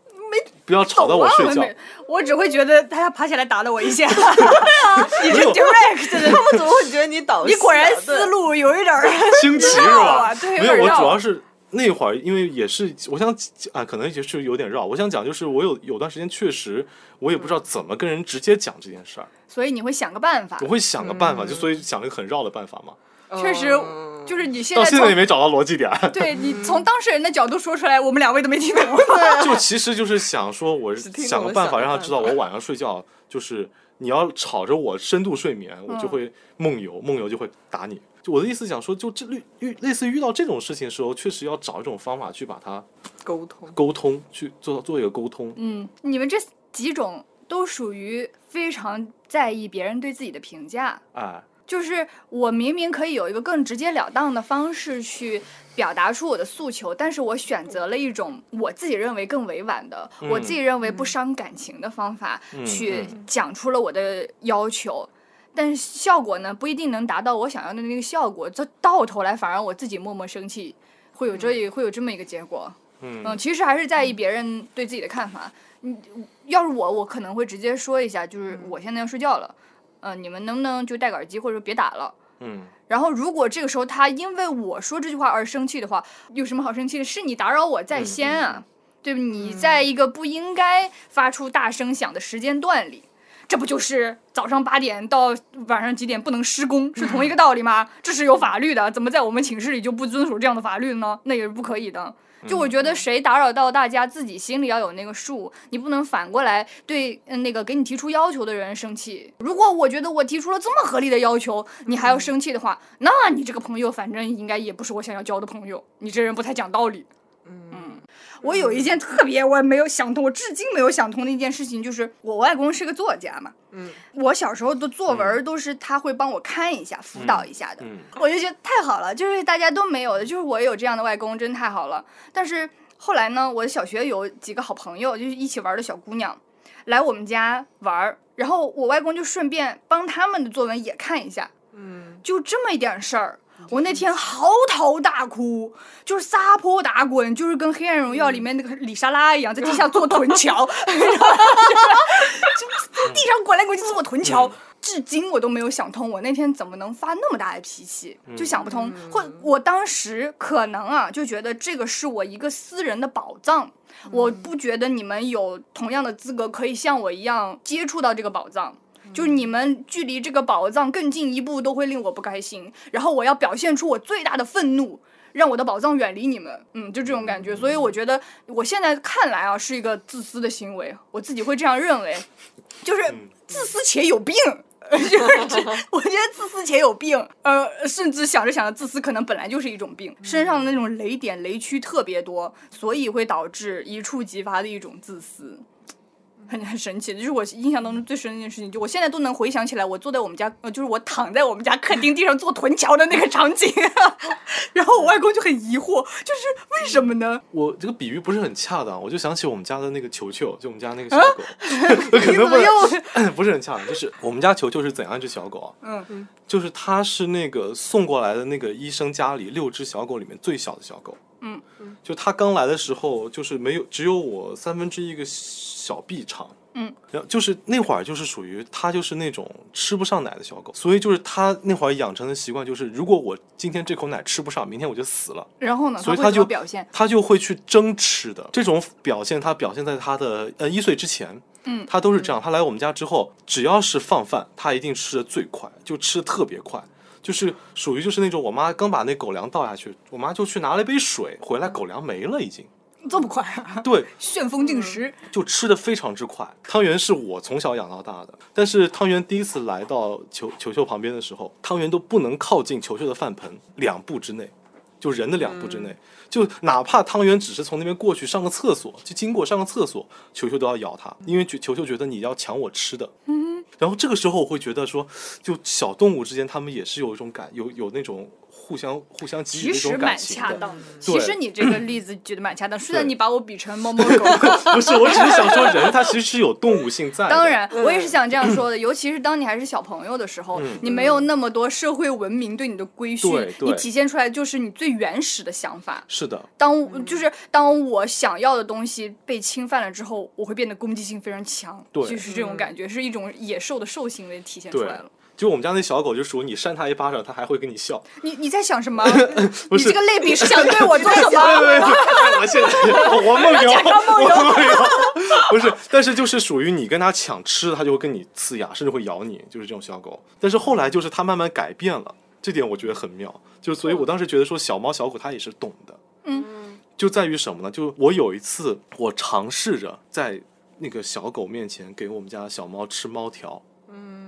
Speaker 3: 不要吵到我睡觉
Speaker 4: 我只会觉得他要爬起来打了我一下。你这 direct 的，
Speaker 2: 他们怎么会觉得你导戏啊？
Speaker 4: 你果然思路有一点儿
Speaker 3: 清奇是吧
Speaker 4: 啊？对，
Speaker 3: 没有，我主要是那会儿，因为也是我想啊，可能也是有点绕。我想讲就是我有有段时间确实我也不知道怎么跟人直接讲这件事儿，
Speaker 4: 所以你会想个办法
Speaker 3: 我。会想个办法，就所以想了一个很绕的办法嘛。
Speaker 4: 确实，
Speaker 2: 嗯
Speaker 4: 就是你现在到
Speaker 3: 现在也没找到逻辑点。
Speaker 4: 对你从当事人的角度说出来，我们两位都没听懂。
Speaker 3: 就其实就是想说，我想个办法让他知道，我晚上睡觉就是你要吵着我深度睡眠，我就会梦游，梦游就会打你。就我的意思讲说，就这类遇类似于遇到这种事情的时候，确实要找一种方法去把它
Speaker 2: 沟通。
Speaker 3: 沟通，去做做一个沟通。
Speaker 4: 嗯，你们这几种都属于非常在意别人对自己的评价。
Speaker 3: 哎，
Speaker 4: 就是我明明可以有一个更直截了当的方式去表达出我的诉求，但是我选择了一种我自己认为更委婉的，我自己认为不伤感情的方法、
Speaker 3: 嗯
Speaker 4: 去讲出了我的要求。但是效果呢，不一定能达到我想要的那个效果，这到头来反而我自己默默生气，会有这会有这么一个结果。
Speaker 3: 嗯
Speaker 4: 嗯，其实还是在意别人对自己的看法。嗯，要是我，我可能会直接说一下，就是我现在要睡觉了，嗯、你们能不能就戴个耳机，或者说别打了。
Speaker 3: 嗯
Speaker 4: 然后，如果这个时候他因为我说这句话而生气的话，有什么好生气的？是你打扰我在先啊，对吧？你在一个不应该发出大声响的时间段里，这不就是早上八点到晚上几点不能施工是同一个道理吗？这是有法律的，怎么在我们寝室里就不遵守这样的法律呢？那也是不可以的。就我觉得谁打扰到大家，自己心里要有那个数，你不能反过来对嗯那个给你提出要求的人生气。如果我觉得我提出了这么合理的要求，你还要生气的话，那你这个朋友反正应该也不是我想要交的朋友，你这人不太讲道理。
Speaker 2: 嗯
Speaker 4: 我有一件特别我没有想通，我至今没有想通的一件事情，就是我外公是个作家嘛，
Speaker 2: 嗯，
Speaker 4: 我小时候的作文都是他会帮我看一下、辅导一下的，
Speaker 3: 嗯
Speaker 4: 我就觉得太好了，就是大家都没有的，就是我有这样的外公，真太好了。但是后来呢，我小学有几个好朋友，就是一起玩的小姑娘，来我们家玩儿，然后我外公就顺便帮他们的作文也看一下，
Speaker 2: 嗯，
Speaker 4: 就这么一点事儿。我那天嚎啕大哭，就是撒泼打滚，就是跟《黑暗荣耀》里面那个李莎拉一样，在地下做臀桥，然后 就在地上滚来滚去做臀桥。至今我都没有想通，我那天怎么能发那么大的脾气，就想不通。或我当时可能啊，就觉得这个是我一个私人的宝藏，我不觉得你们有同样的资格可以像我一样接触到这个宝藏。就是你们距离这个宝藏更进一步都会令我不开心，然后我要表现出我最大的愤怒。让我的宝藏远离你们，嗯，就这种感觉，所以我觉得我现在看来啊，是一个自私的行为，我自己会这样认为，就是自私且有病，就是我觉得自私且有病，呃，甚至想着想着，自私可能本来就是一种病，身上的那种雷点雷区特别多，所以会导致一触即发的一种自私。很很神奇，就是我印象当中最深的一件事情。就我现在都能回想起来，我坐在我们家，呃，就是我躺在我们家客厅地上做臀桥的那个场景。然后我外公就很疑惑，就是为什么呢？
Speaker 3: 我这个比喻不是很恰当，我就想起我们家的那个球球，就我们家那个小狗，可能不是 不是很恰当。就是我们家球球是怎样一只小狗啊？
Speaker 4: 嗯嗯，
Speaker 3: 就是它是那个送过来的那个医生家里六只小狗里面最小的小狗。
Speaker 4: 嗯
Speaker 3: 嗯，就他刚来的时候，就是没有只有我三分之一个小臂长。
Speaker 4: 嗯，
Speaker 3: 然后就是那会儿就是属于他就是那种吃不上奶的小狗，所以就是他那会儿养成的习惯就是，如果我今天这口奶吃不上，明天我就死了。
Speaker 4: 然后呢？
Speaker 3: 所以它就
Speaker 4: 表现，
Speaker 3: 它就会去争吃的。这种表现，他表现在他的呃一岁之前，
Speaker 4: 嗯，
Speaker 3: 它都是这样。他来我们家之后，只要是放饭，他一定吃的最快，就吃的特别快。就是属于就是那种，我妈刚把那狗粮倒下去，我妈就去拿了一杯水回来，狗粮没了已经。
Speaker 4: 这么快啊？
Speaker 3: 对，
Speaker 4: 旋风进食，
Speaker 3: 就吃的非常之快。汤圆是我从小养到大的，但是汤圆第一次来到球球球旁边的时候，汤圆都不能靠近球球的饭盆两步之内，就人的两步之内，就哪怕汤圆只是从那边过去上个厕所，就经过上个厕所，球球都要咬它，因为球球觉得你要抢我吃的。
Speaker 4: 嗯，
Speaker 3: 然后这个时候我会觉得说，就小动物之间，他们也是有一种感，有有那种。互相互相给予一种感情的。
Speaker 4: 其实你这个例子举的蛮恰当，虽然你把我比成猫猫狗 狗。
Speaker 3: 不是，我只是想说，人他其实是有动物性在。
Speaker 4: 当然，我也是想这样说的。尤其是当你还是小朋友的时候，你没有那么多社会文明对你的规训，你体现出来就是你最原始的想法。
Speaker 3: 是的。
Speaker 4: 当就是当我想要的东西被侵犯了之后，我会变得攻击性非常强。
Speaker 3: 对，
Speaker 4: 就是这种感觉，是一种野兽的兽行为体现出来了。
Speaker 3: 就我们家那小狗，就属于你扇它一巴掌，它还会跟你笑。
Speaker 4: 你你在想什么？
Speaker 3: 你
Speaker 4: 这个类比是想对我做什么？
Speaker 3: 我现在我 梦游，我梦游，不是。但是就是属于你跟它抢吃，它就会跟你呲牙，甚至会咬你，就是这种小狗。但是后来就是它慢慢改变了，这点我觉得很妙。就所以，我当时觉得说小猫小狗它也是懂的。
Speaker 4: 嗯，
Speaker 3: 就在于什么呢？就我有一次我尝试着在那个小狗面前给我们家小猫吃猫条。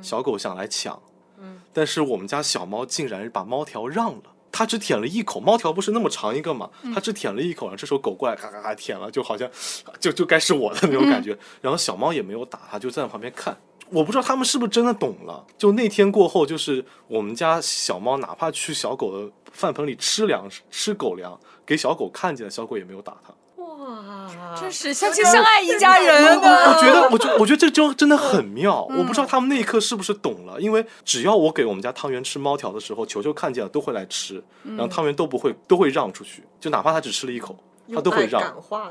Speaker 3: 小狗想来抢，
Speaker 2: 嗯，
Speaker 3: 但是我们家小猫竟然把猫条让了，它只舔了一口，猫条不是那么长一个嘛，它只舔了一口，然后这时候狗过来咔咔咔舔了，就好像 就就该是我的那种感觉，然后小猫也没有打它，就在旁边看，我不知道他们是不是真的懂了。就那天过后，就是我们家小猫哪怕去小狗的饭盆里吃粮食吃狗粮，给小狗看见了，小狗也没有打它。
Speaker 4: 真是相亲相爱一家人
Speaker 3: 啊！我觉得，我觉，我觉得这就真的很妙。我不知道他们那一刻是不是懂了，因为只要我给我们家汤圆吃猫条的时候，球球看见了都会来吃，然后汤圆都不会都会让出去，就哪怕他只吃了一口。他都会让，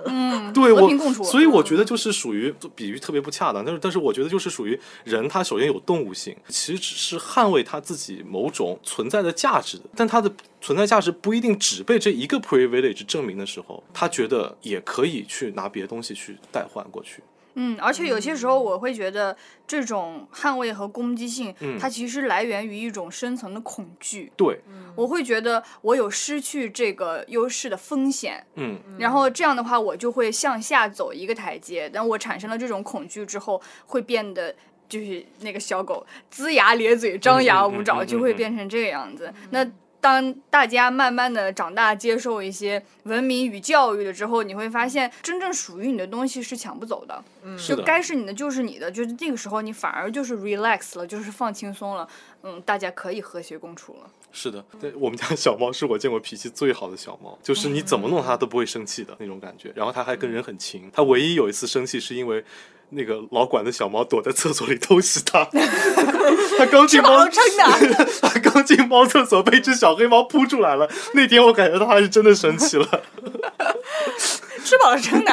Speaker 4: 嗯，
Speaker 3: 对我，所以我觉得就是属于比喻特别不恰当，但是但是我觉得就是属于人，他首先有动物性，其实只是捍卫他自己某种存在的价值的，但他的存在价值不一定只被这一个 privilege 证明的时候，他觉得也可以去拿别的东西去代换过去。
Speaker 4: 嗯，而且有些时候我会觉得，这种捍卫和攻击性，它其实来源于一种深层的恐惧。
Speaker 3: 对，
Speaker 4: 我会觉得我有失去这个优势的风险。
Speaker 3: 嗯，
Speaker 4: 然后这样的话，我就会向下走一个台阶。但我产生了这种恐惧之后，会变得就是那个小狗龇牙咧嘴、张牙舞爪，就会变成这个样子。那。当大家慢慢的长大，接受一些文明与教育了之后，你会发现，真正属于你的东西是抢不走的，嗯就该是你的就是你的，就是这个时候你反而就是 relax 了，就是放轻松了，嗯，大家可以和谐共处了。
Speaker 3: 是的，对，我们家小猫是我见过脾气最好的小猫，就是你怎么弄它都不会生气的那种感觉，然后它还跟人很亲。它唯一有一次生气是因为。那个老管的小猫躲在厕所里偷袭他，他刚进猫，他刚进猫厕所被一只小黑猫扑出来了。那天我感觉到他是真的生气了。
Speaker 4: 吃饱了撑的，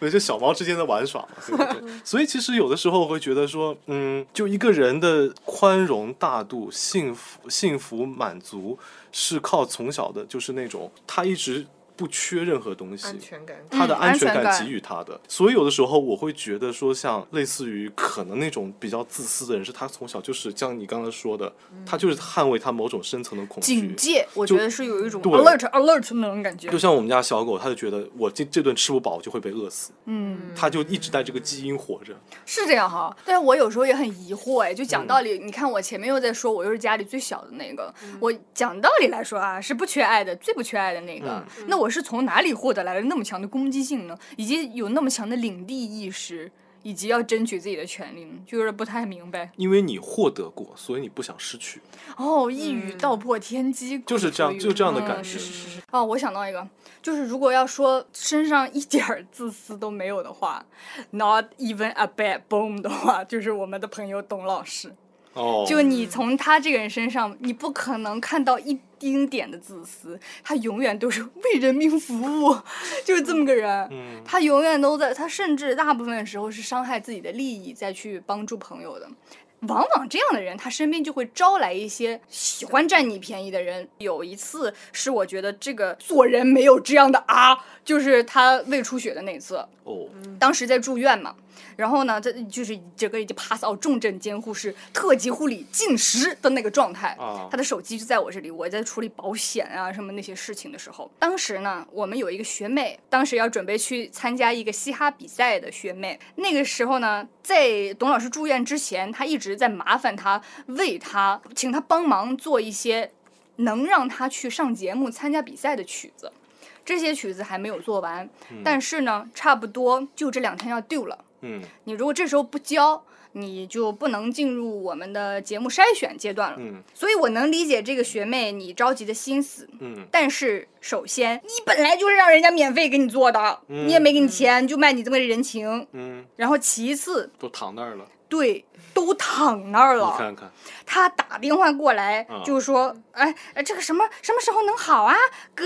Speaker 3: 有些小猫之间的玩耍嘛，对？所以其实有的时候我会觉得说，嗯，就一个人的宽容大度、幸福、幸福满足，是靠从小的，就是那种他一直。不缺任何东西，
Speaker 2: 安全感。
Speaker 3: 他的
Speaker 4: 嗯
Speaker 3: 安全感给予他的。所以有的时候我会觉得说，像类似于可能那种比较自私的人，是他从小就是像你刚才说的，他就是捍卫他某种深层的恐惧
Speaker 4: 警。戒，我觉得是有一种 alert alert 那种感觉
Speaker 3: 就。像我们家小狗，它就觉得我这这顿吃不饱就会被饿死，
Speaker 4: 嗯，
Speaker 3: 它就一直带这个基因活着。
Speaker 4: 是这样哈。但是我有时候也很疑惑哎，就
Speaker 3: 嗯
Speaker 4: 讲道理，你看我前面又在说我又是家里最小的那个，我讲道理来说啊，是不缺爱的，最不缺爱的那个。
Speaker 3: 嗯
Speaker 4: 那我是从哪里获得来的那么强的攻击性呢？以及有那么强的领地意识，以及要争取自己的权利呢？就有点不太明白。
Speaker 3: 因为你获得过，所以你不想失去，
Speaker 4: 哦，一语道破天机，
Speaker 3: 就是这样，就这样的
Speaker 4: 嗯
Speaker 3: 感觉。
Speaker 4: 是是是哦，我想到一个，就是如果要说身上一点儿自私都没有的话，not even a backbone 的话，就是我们的朋友董老师。
Speaker 3: 哦，
Speaker 4: 就你从他这个人身上，你不可能看到一丁点的自私，他永远都是为人民服务，就是这么个人。
Speaker 3: 嗯
Speaker 4: 他永远都在，他甚至大部分时候是伤害自己的利益再去帮助朋友的。往往这样的人，他身边就会招来一些喜欢占你便宜的人。有一次是我觉得这个做人没有这样的啊，就是他胃出血的那次。
Speaker 3: 哦，
Speaker 4: 当时在住院嘛，然后呢，这就是整个已经 pass out 重症监护室特级护理进食的那个状态。
Speaker 3: 啊
Speaker 4: 他的手机就在我这里，我在处理保险啊什么那些事情的时候，当时呢，我们有一个学妹，当时要准备去参加一个嘻哈比赛的学妹，那个时候呢，在董老师住院之前，他一直在麻烦他，为他请他帮忙做一些能让他去上节目参加比赛的曲子。这些曲子还没有做完，但是呢，差不多就这两天要 due 了。
Speaker 3: 嗯
Speaker 4: 你如果这时候不交，你就不能进入我们的节目筛选阶段了。
Speaker 3: 嗯
Speaker 4: 所以我能理解这个学妹你着急的心思，
Speaker 3: 嗯
Speaker 4: 但是首先你本来就是让人家免费给你做的，你也没给你钱，就卖你这么个人情。
Speaker 3: 嗯，
Speaker 4: 然后其次，
Speaker 3: 都躺那儿了，
Speaker 4: 对，都躺那儿
Speaker 3: 你
Speaker 4: 了。
Speaker 3: 看看，
Speaker 4: 他打电话过来
Speaker 3: 啊
Speaker 4: 就说：“哎哎，这个什么什么时候能好啊，哥？”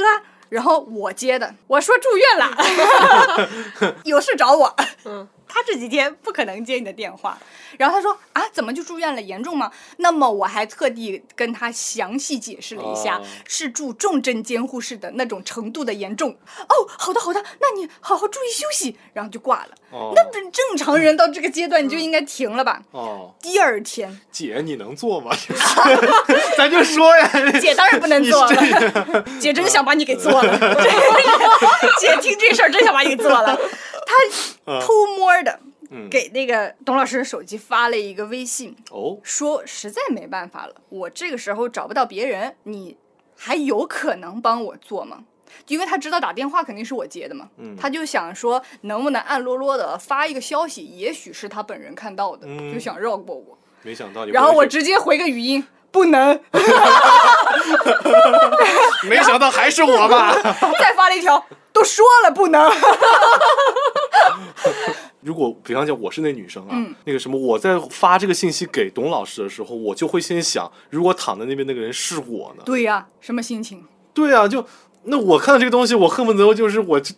Speaker 4: 然后我接的，我说住院了，有事找我。
Speaker 2: 嗯，
Speaker 4: 他这几天不可能接你的电话。然后他说啊，怎么就住院了？严重吗？那么我还特地跟他详细解释了一下，
Speaker 3: 哦
Speaker 4: 是住重症监护室的那种程度的严重。哦，好的好的，那你好好注意休息。然后就挂了。
Speaker 3: 哦
Speaker 4: 那正正常人到这个阶段你就应该停了吧？
Speaker 3: 哦，
Speaker 4: 第二天，
Speaker 3: 姐你能做吗？咱就说呀，
Speaker 4: 姐当然不能做了，姐真想把你给做了。姐听这事儿真想把你给做了。她偷摸的
Speaker 3: 嗯
Speaker 4: 给那个董老师的手机发了一个微信，
Speaker 3: 哦，
Speaker 4: 说实在没办法了，我这个时候找不到别人，你还有可能帮我做吗？因为他知道打电话肯定是我接的嘛，
Speaker 3: 嗯
Speaker 4: 他就想说能不能暗落落的发一个消息，也许是他本人看到的，
Speaker 3: 嗯
Speaker 4: 就想绕过我。
Speaker 3: 没想到你
Speaker 4: 然后我直接回个语音，不能，
Speaker 3: 没想到还是我吧。
Speaker 4: 再发了一条，都说了不能。
Speaker 3: 如果比方讲我是那女生啊，
Speaker 4: 嗯
Speaker 3: 那个什么，我在发这个信息给董老师的时候，我就会先想，如果躺在那边那个人是我呢？
Speaker 4: 对呀、什么心情？
Speaker 3: 对啊，就那我看到这个东西，我恨不得就是我就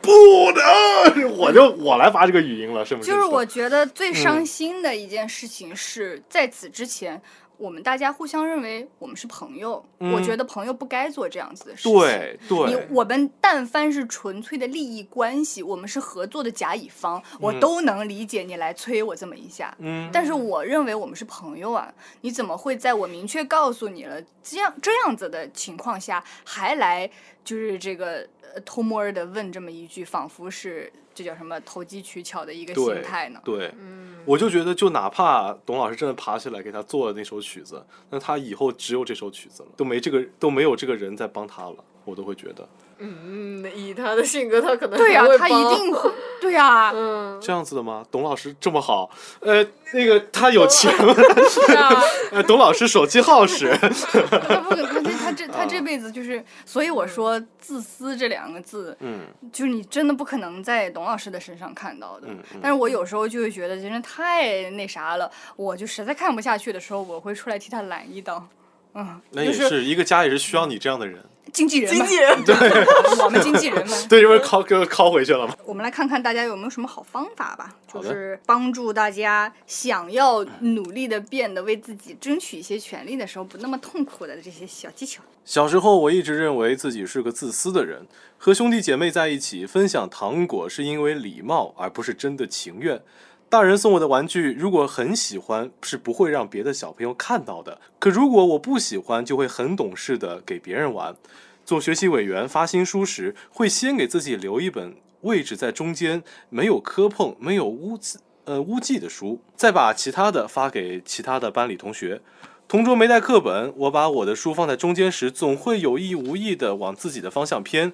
Speaker 3: 不能，我就我来发这个语音了，是不是？
Speaker 4: 就是我觉得最
Speaker 3: 嗯
Speaker 4: 伤心的一件事情是，在此之前，我们大家互相认为我们是朋友，我觉得朋友不该做这样子的事情。你
Speaker 3: 对，
Speaker 4: 我们但凡是纯粹的利益关系，我们是合作的甲乙方，我都能理解你来催我这么一下。
Speaker 3: 嗯，
Speaker 4: 但是我认为我们是朋友啊，你怎么会在我明确告诉你了这样这样子的情况下，还来就是这个呃偷摸的问这么一句，仿佛是这叫什么投机取巧的一个心态呢？
Speaker 3: 对，我就觉得，就哪怕董老师真的爬起来给他做了那首曲子，那他以后只有这首曲子了，都没这个都没有这个人在帮他了，我都会觉得
Speaker 2: 嗯，以他的性格，他可能
Speaker 4: 对呀、他一定会，对呀、
Speaker 2: 嗯，
Speaker 3: 这样子的吗？董老师这么好，呃，那个他有钱了，呃，董老师手机号是，
Speaker 4: 他不可，他这他这辈子就是，所以我说自私这两个字，
Speaker 3: 嗯。
Speaker 4: 就是你真的不可能在董老师的身上看到的。
Speaker 3: 嗯。嗯。
Speaker 4: 但是我有时候就会觉得真的太那啥了，我就实在看不下去的时候，我会出来替他拦一刀。嗯，
Speaker 3: 那也
Speaker 4: 就是
Speaker 3: 是一个家也是需要你这样的人，
Speaker 4: 经纪人，
Speaker 2: 经纪人，对
Speaker 4: 我们经纪人嘛。
Speaker 3: 对，这不是拷给我拷回去了嘛？
Speaker 4: 我们来看看大家有没有什么好方法吧，就是帮助大家想要努力的变得为自己争取一些权利的时候不那么痛苦的这些小技巧。
Speaker 3: 小时候，我一直认为自己是个自私的人，和兄弟姐妹在一起分享糖果是因为礼貌，而不是真的情愿。大人送我的玩具，如果很喜欢，是不会让别的小朋友看到的。可如果我不喜欢，就会很懂事的给别人玩。做学习委员发新书时，会先给自己留一本位置在中间，没有磕碰、没有污渍呃污迹的书，再把其他的发给其他的班里同学。同桌没带课本，我把我的书放在中间时，总会有意无意地往自己的方向偏。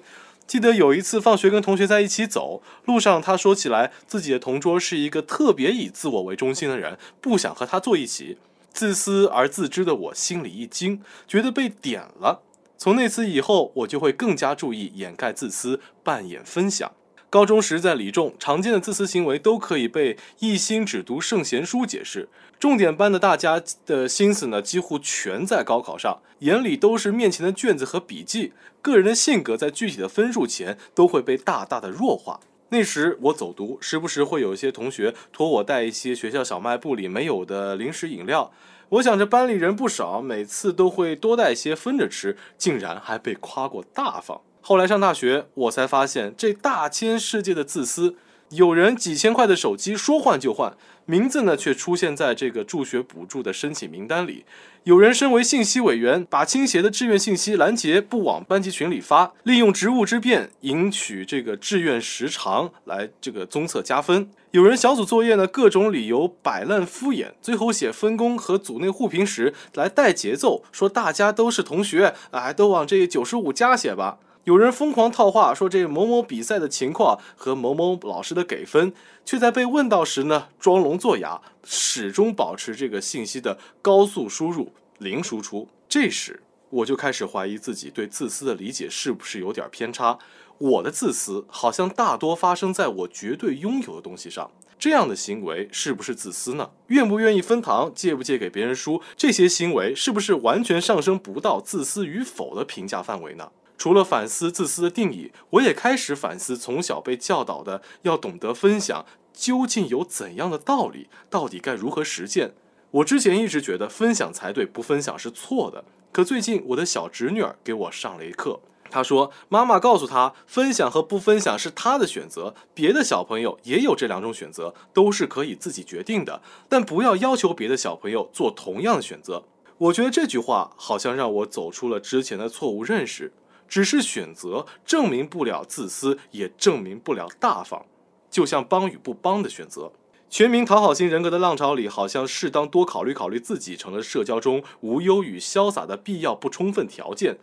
Speaker 3: 记得有一次放学跟同学在一起走，路上他说起来自己的同桌是一个特别以自我为中心的人，不想和他坐一起。自私而自知的我心里一惊，觉得被点了。从那次以后，我就会更加注意掩盖自私，扮演分享。高中时在理众，常见的自私行为都可以被一心只读圣贤书解释。重点班的大家的心思呢，几乎全在高考上，眼里都是面前的卷子和笔记，个人的性格在具体的分数前都会被大大的弱化。那时我走读，时不时会有一些同学托我带一些学校小卖部里没有的零食饮料。我想着班里人不少，每次都会多带些分着吃，竟然还被夸过大方。后来上大学，我才发现这大千世界的自私。有人几千块的手机说换就换，名字呢却出现在这个助学补助的申请名单里。有人身为信息委员，把倾斜的志愿信息拦截不往班级群里发，利用职务之便赢取这个志愿时长来这个综测加分。有人小组作业呢各种理由摆烂敷衍，最后写分工和组内互评时来带节奏，说大家都是同学，哎，都往这九十五加写吧。有人疯狂套话，说这某某比赛的情况和某某老师的给分，却在被问到时呢，装聋作哑，始终保持这个信息的高速输入，零输出。这时，我就开始怀疑自己对自私的理解是不是有点偏差。我的自私好像大多发生在我绝对拥有的东西上。这样的行为是不是自私呢？愿不愿意分糖，借不借给别人书，这些行为是不是完全上升不到自私与否的评价范围呢？除了反思自私的定义，我也开始反思从小被教导的要懂得分享究竟有怎样的道理，到底该如何实践。我之前一直觉得分享才对，不分享是错的。可最近我的小侄女儿给我上了一课，她说妈妈告诉她，分享和不分享是她的选择，别的小朋友也有这两种选择，都是可以自己决定的，但不要要求别的小朋友做同样的选择。我觉得这句话好像让我走出了之前的错误认识。只是选择证明不了自私，也证明不了大方，就像帮与不帮的选择。全民讨好型人格的浪潮里，好像适当多考虑考虑自己，成了社交中无忧与潇洒的必要不充分条件。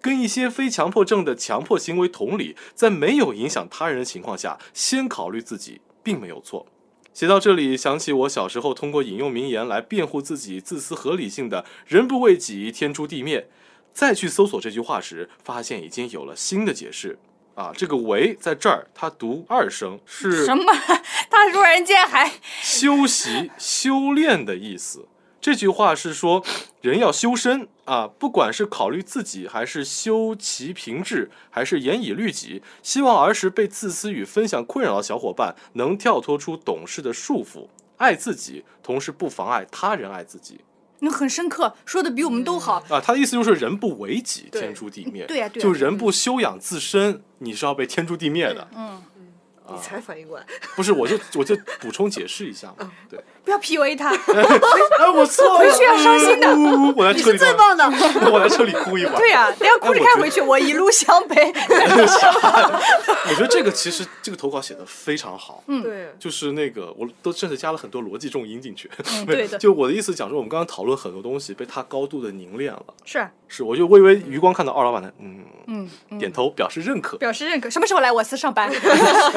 Speaker 3: 跟一些非强迫症的强迫行为同理，在没有影响他人的情况下，先考虑自己，并没有错。写到这里，想起我小时候通过引用名言来辩护自己自私合理性的“人不为己，天诛地灭”。再去搜索这句话时，发现已经有了新的解释啊！这个“为”在这儿，它读二声，是
Speaker 4: 什么？他说人间还
Speaker 3: 修习、修炼的意思。这句话是说，人要修身啊，不管是考虑自己，还是修其平治，还是严以律己，希望儿时被自私与分享困扰的小伙伴能跳脱出懂事的束缚，爱自己，同时不妨碍他人爱自己。
Speaker 4: 那很深刻，说的比我们都好。
Speaker 3: 啊，他的意思就是人不为己，天诛地灭。
Speaker 4: 对呀对啊
Speaker 3: 就人不修养自身，你是要被天诛地灭的。
Speaker 4: 嗯，
Speaker 2: 你才反应过来，
Speaker 3: 不是，我就我就补充解释一下嘛。对，
Speaker 4: 不要 PUA 他，
Speaker 3: 哎，我错了，
Speaker 4: 回去要伤心的
Speaker 3: 我来
Speaker 2: 你是
Speaker 3: 车里
Speaker 2: 最棒的。
Speaker 3: 我来车里哭一会儿。
Speaker 4: 对呀、等下哭着开回去，我一路向北。
Speaker 3: 我觉得这个其实这个投稿写的非常好。
Speaker 4: 嗯
Speaker 2: 对，
Speaker 3: 就是那个，我都甚至加了很多逻辑重音进去。
Speaker 4: 对的
Speaker 3: 就我的意思讲说，我们刚刚讨论很多东西被他高度的凝练了。
Speaker 4: 是，
Speaker 3: 是，我就微微余光看到二老板的，嗯，
Speaker 4: 嗯，嗯
Speaker 3: 点头表示认可，
Speaker 4: 表示认可。什么时候来我司上班？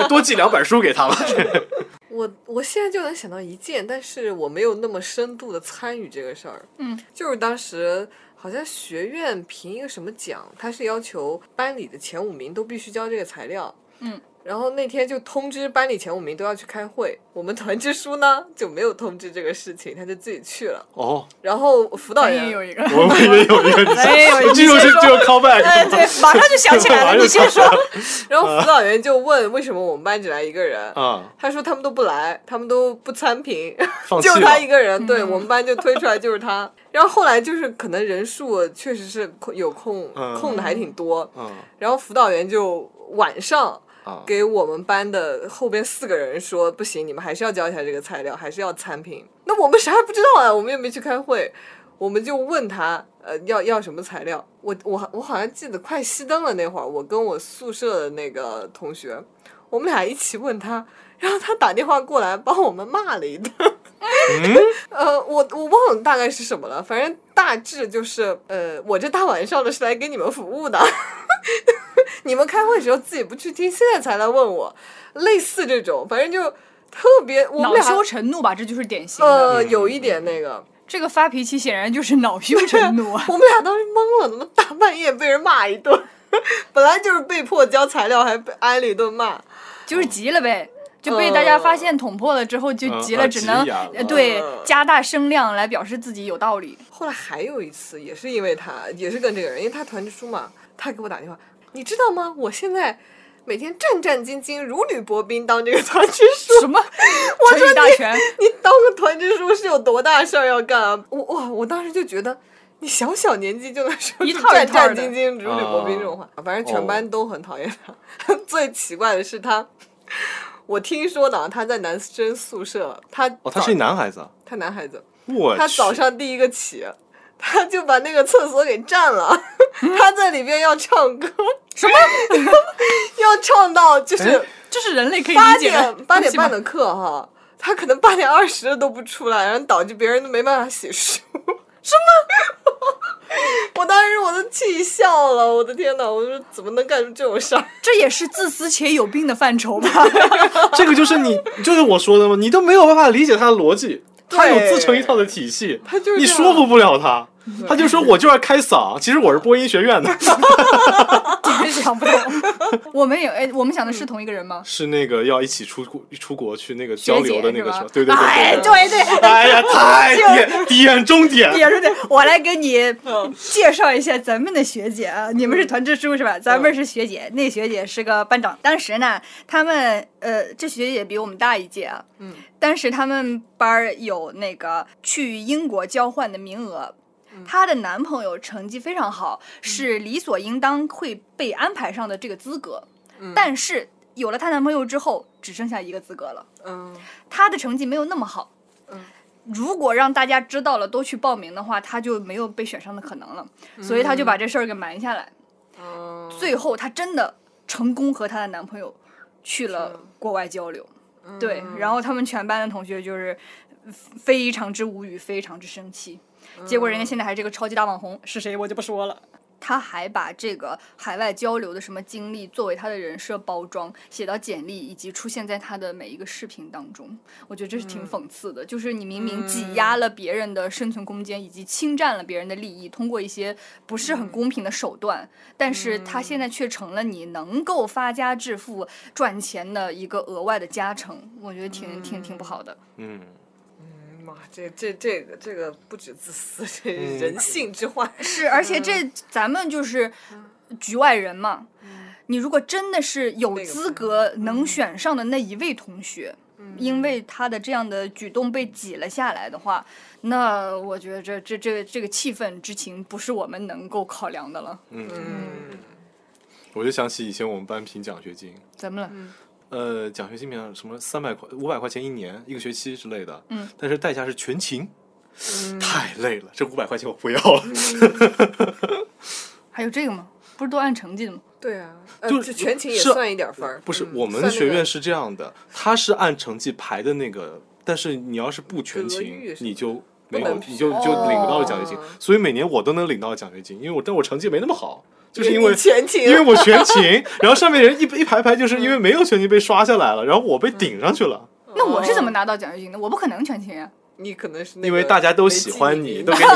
Speaker 3: 多寄两本书给他吧。
Speaker 2: 我我现在就能想到一件，但是我没有那么深度的参与这个事儿。
Speaker 4: 嗯，
Speaker 2: 就是当时好像学院评一个什么奖，他是要求班里的前五名都必须交这个材料。
Speaker 4: 嗯，
Speaker 2: 然后那天就通知班里前五名都要去开会，我们团支书呢就没有通知这个事情，他就自己去了。
Speaker 3: 哦，
Speaker 2: 然后辅导
Speaker 4: 咱也
Speaker 2: 员
Speaker 4: 有一个，
Speaker 3: 我们也有一个，你
Speaker 4: 咱也有一个，
Speaker 3: 这就是
Speaker 4: 你先说
Speaker 3: 就 call back，
Speaker 4: 对，对，马上就想起来了，你先说。
Speaker 2: 然后辅导员就问为什么我们班只来一个人，
Speaker 3: 啊，
Speaker 2: 他说他们都不来，他们都不参评，就他一。个人，对我们班就推出来就是他。然后后来就是可能人数确实是空有空
Speaker 3: 嗯
Speaker 2: 空的还挺多，
Speaker 3: 嗯
Speaker 2: 然后辅导员就晚上
Speaker 3: 啊，
Speaker 2: 给我们班的后边四个人说，不行，你们还是要交一下这个材料，还是要参评。那我们啥也不知道啊，我们也没去开会，我们就问他，呃，要要什么材料？我我我好像记得快熄灯了那会儿，我跟我宿舍的那个同学，我们俩一起问他，然后他打电话过来帮我们骂了一顿。呃，我我忘了大概是什么了，反正大致就是，呃，我这大晚上的是来给你们服务的，你们开会的时候自己不去听，现在才来问我，类似这种，反正就特别，我们俩
Speaker 4: 恼羞成怒吧，这就是典型的。
Speaker 2: 呃有一点那个，
Speaker 4: 这个发脾气显然就是恼羞成怒啊。
Speaker 2: 我们俩当时懵了，怎么大半夜被人骂一顿？本来就是被迫交材料，还被挨了一顿骂。
Speaker 4: 就是急了呗，就被大家发现捅破了之后就急了，
Speaker 3: 嗯
Speaker 4: 只能对
Speaker 2: 嗯
Speaker 4: 加大声量来表示自己有道理。
Speaker 2: 后来还有一次，也是因为他，也是跟这个人，因为他团支书嘛，他给我打电话，你知道吗？我现在每天战战兢兢、如履薄冰当这个团支书。
Speaker 4: 什么？我说你
Speaker 2: 你当个团支书是有多大事儿要干啊？我哇，我当时就觉得。你小小年纪就能说出
Speaker 4: 一套一
Speaker 2: 战
Speaker 4: 套的
Speaker 2: 战兢兢、如履薄冰这种话，反正全班都很讨厌他。最奇怪的是他，我听说的啊，他在男生宿舍，他
Speaker 3: 哦，他是一男孩子啊，
Speaker 2: 他男孩子，
Speaker 3: 我
Speaker 2: 他早上第一个起，他就把那个厕所给占了，他在里边要唱歌，什么？要唱到就是
Speaker 3: 哎
Speaker 4: 这是人类可以
Speaker 2: 八点 八点半的课哈，他可能八点二十都不出来，然后导致别人都没办法洗漱。什么？我当时我都气笑了，我的天呐，我说怎么能干出这种事儿？
Speaker 4: 这也是自私且有病的范畴吧？
Speaker 3: 这个就是你，就是我说的吗？你都没有办法理解他的逻辑，他有自成一套的体系，
Speaker 2: 他就是
Speaker 3: 你说服不了他。他就说我就要开嗓，其实我是播音学院的，
Speaker 4: 真是想不通。我们也哎，我们想的是同一个人吗？
Speaker 3: 是那个要一起出国出国去那个交流的那个对对对
Speaker 4: 哎，
Speaker 3: 对。
Speaker 4: 对对，
Speaker 3: 哎呀，太点点中点，
Speaker 4: 点中点，我来给你介绍一下咱们的学姐啊，你们是团支书是吧？咱们是学姐，那学姐是个班长。当时呢，他们呃，这学姐比我们大一届啊，
Speaker 2: 嗯，
Speaker 4: 当时他们班儿有那个去英国交换的名额。她的男朋友成绩非常好，是理所应当会被安排上的这个资格，但是有了她男朋友之后，只剩下一个资格了。
Speaker 2: 嗯
Speaker 4: 她的成绩没有那么好。
Speaker 2: 嗯
Speaker 4: 如果让大家知道了都去报名的话，她就没有被选上的可能了，所以她就把这事儿给瞒下来。
Speaker 2: 嗯，
Speaker 4: 最后，她真的成功和她的男朋友去了国外交流。
Speaker 2: 嗯
Speaker 4: 对，然后他们全班的同学就是非常之无语，非常之生气。结果人家现在还是个超级大网红，是谁我就不说了。他还把这个海外交流的什么经历作为他的人设包装，写到简历以及出现在他的每一个视频当中。我觉得这是挺讽刺的，就是你明明挤压了别人的生存空间，以及侵占了别人的利益，通过一些不是很公平的手段，但是他现在却成了你能够发家致富、赚钱的一个额外的加成。我觉得挺挺挺不好的。
Speaker 3: 嗯，
Speaker 2: 妈，这这这个这个不止自私，这人性之患。
Speaker 4: 是，而且这咱们就是局外人嘛。你如果真的是有资格能选上的那一位同学，因为他的这样的举动被挤了下来的话，那我觉得这这这这个气氛之情不是我们能够考量的了。
Speaker 2: 嗯，
Speaker 3: 我就想起以前我们班评奖学金，
Speaker 4: 怎么了？
Speaker 3: 呃，奖学金评什么三百块、五百块钱一年，一个学期之类的，
Speaker 4: 嗯，
Speaker 3: 但是代价是全勤，
Speaker 2: 嗯
Speaker 3: 太累了，这五百块钱我不要了。
Speaker 4: 还有这个吗？不是都按成绩的吗？
Speaker 2: 对啊，呃
Speaker 3: 就
Speaker 2: 是全勤也算一点分儿。
Speaker 3: 不是，
Speaker 2: 嗯
Speaker 3: 我们学院是这样的，它是按成绩排的那个，但是你要是不全勤你就没有你就就领不到奖学金
Speaker 2: 哦。
Speaker 3: 所以每年我都能领到奖学金，因为我但我成绩没那么好，就是因为
Speaker 2: 全勤，
Speaker 3: 因为我全勤，然后上面人一一排排，就是因为没有全勤被刷下来了，然后我被顶上去了，
Speaker 4: 那我是怎么拿到奖学金的？我不可能全勤啊！
Speaker 2: 你可能是
Speaker 3: 因为大家都喜欢你，都给你记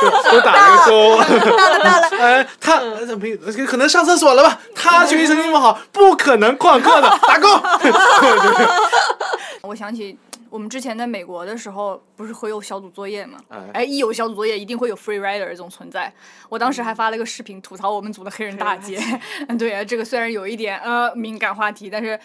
Speaker 3: 这个 都打了个勾。
Speaker 4: 到了到了，
Speaker 3: 哎，他呃没有可能上厕所了吧？他学习成绩那么好，不可能旷课的，打勾。
Speaker 4: 我想起我们之前在美国的时候，不是会有小组作业吗？
Speaker 3: 哎
Speaker 4: 哎，一有小组作业，一定会有 free rider 这种存在。我当时还发了个视频吐槽我们组的黑人大姐。嗯，对啊，这个虽然有一点呃敏感话题，但是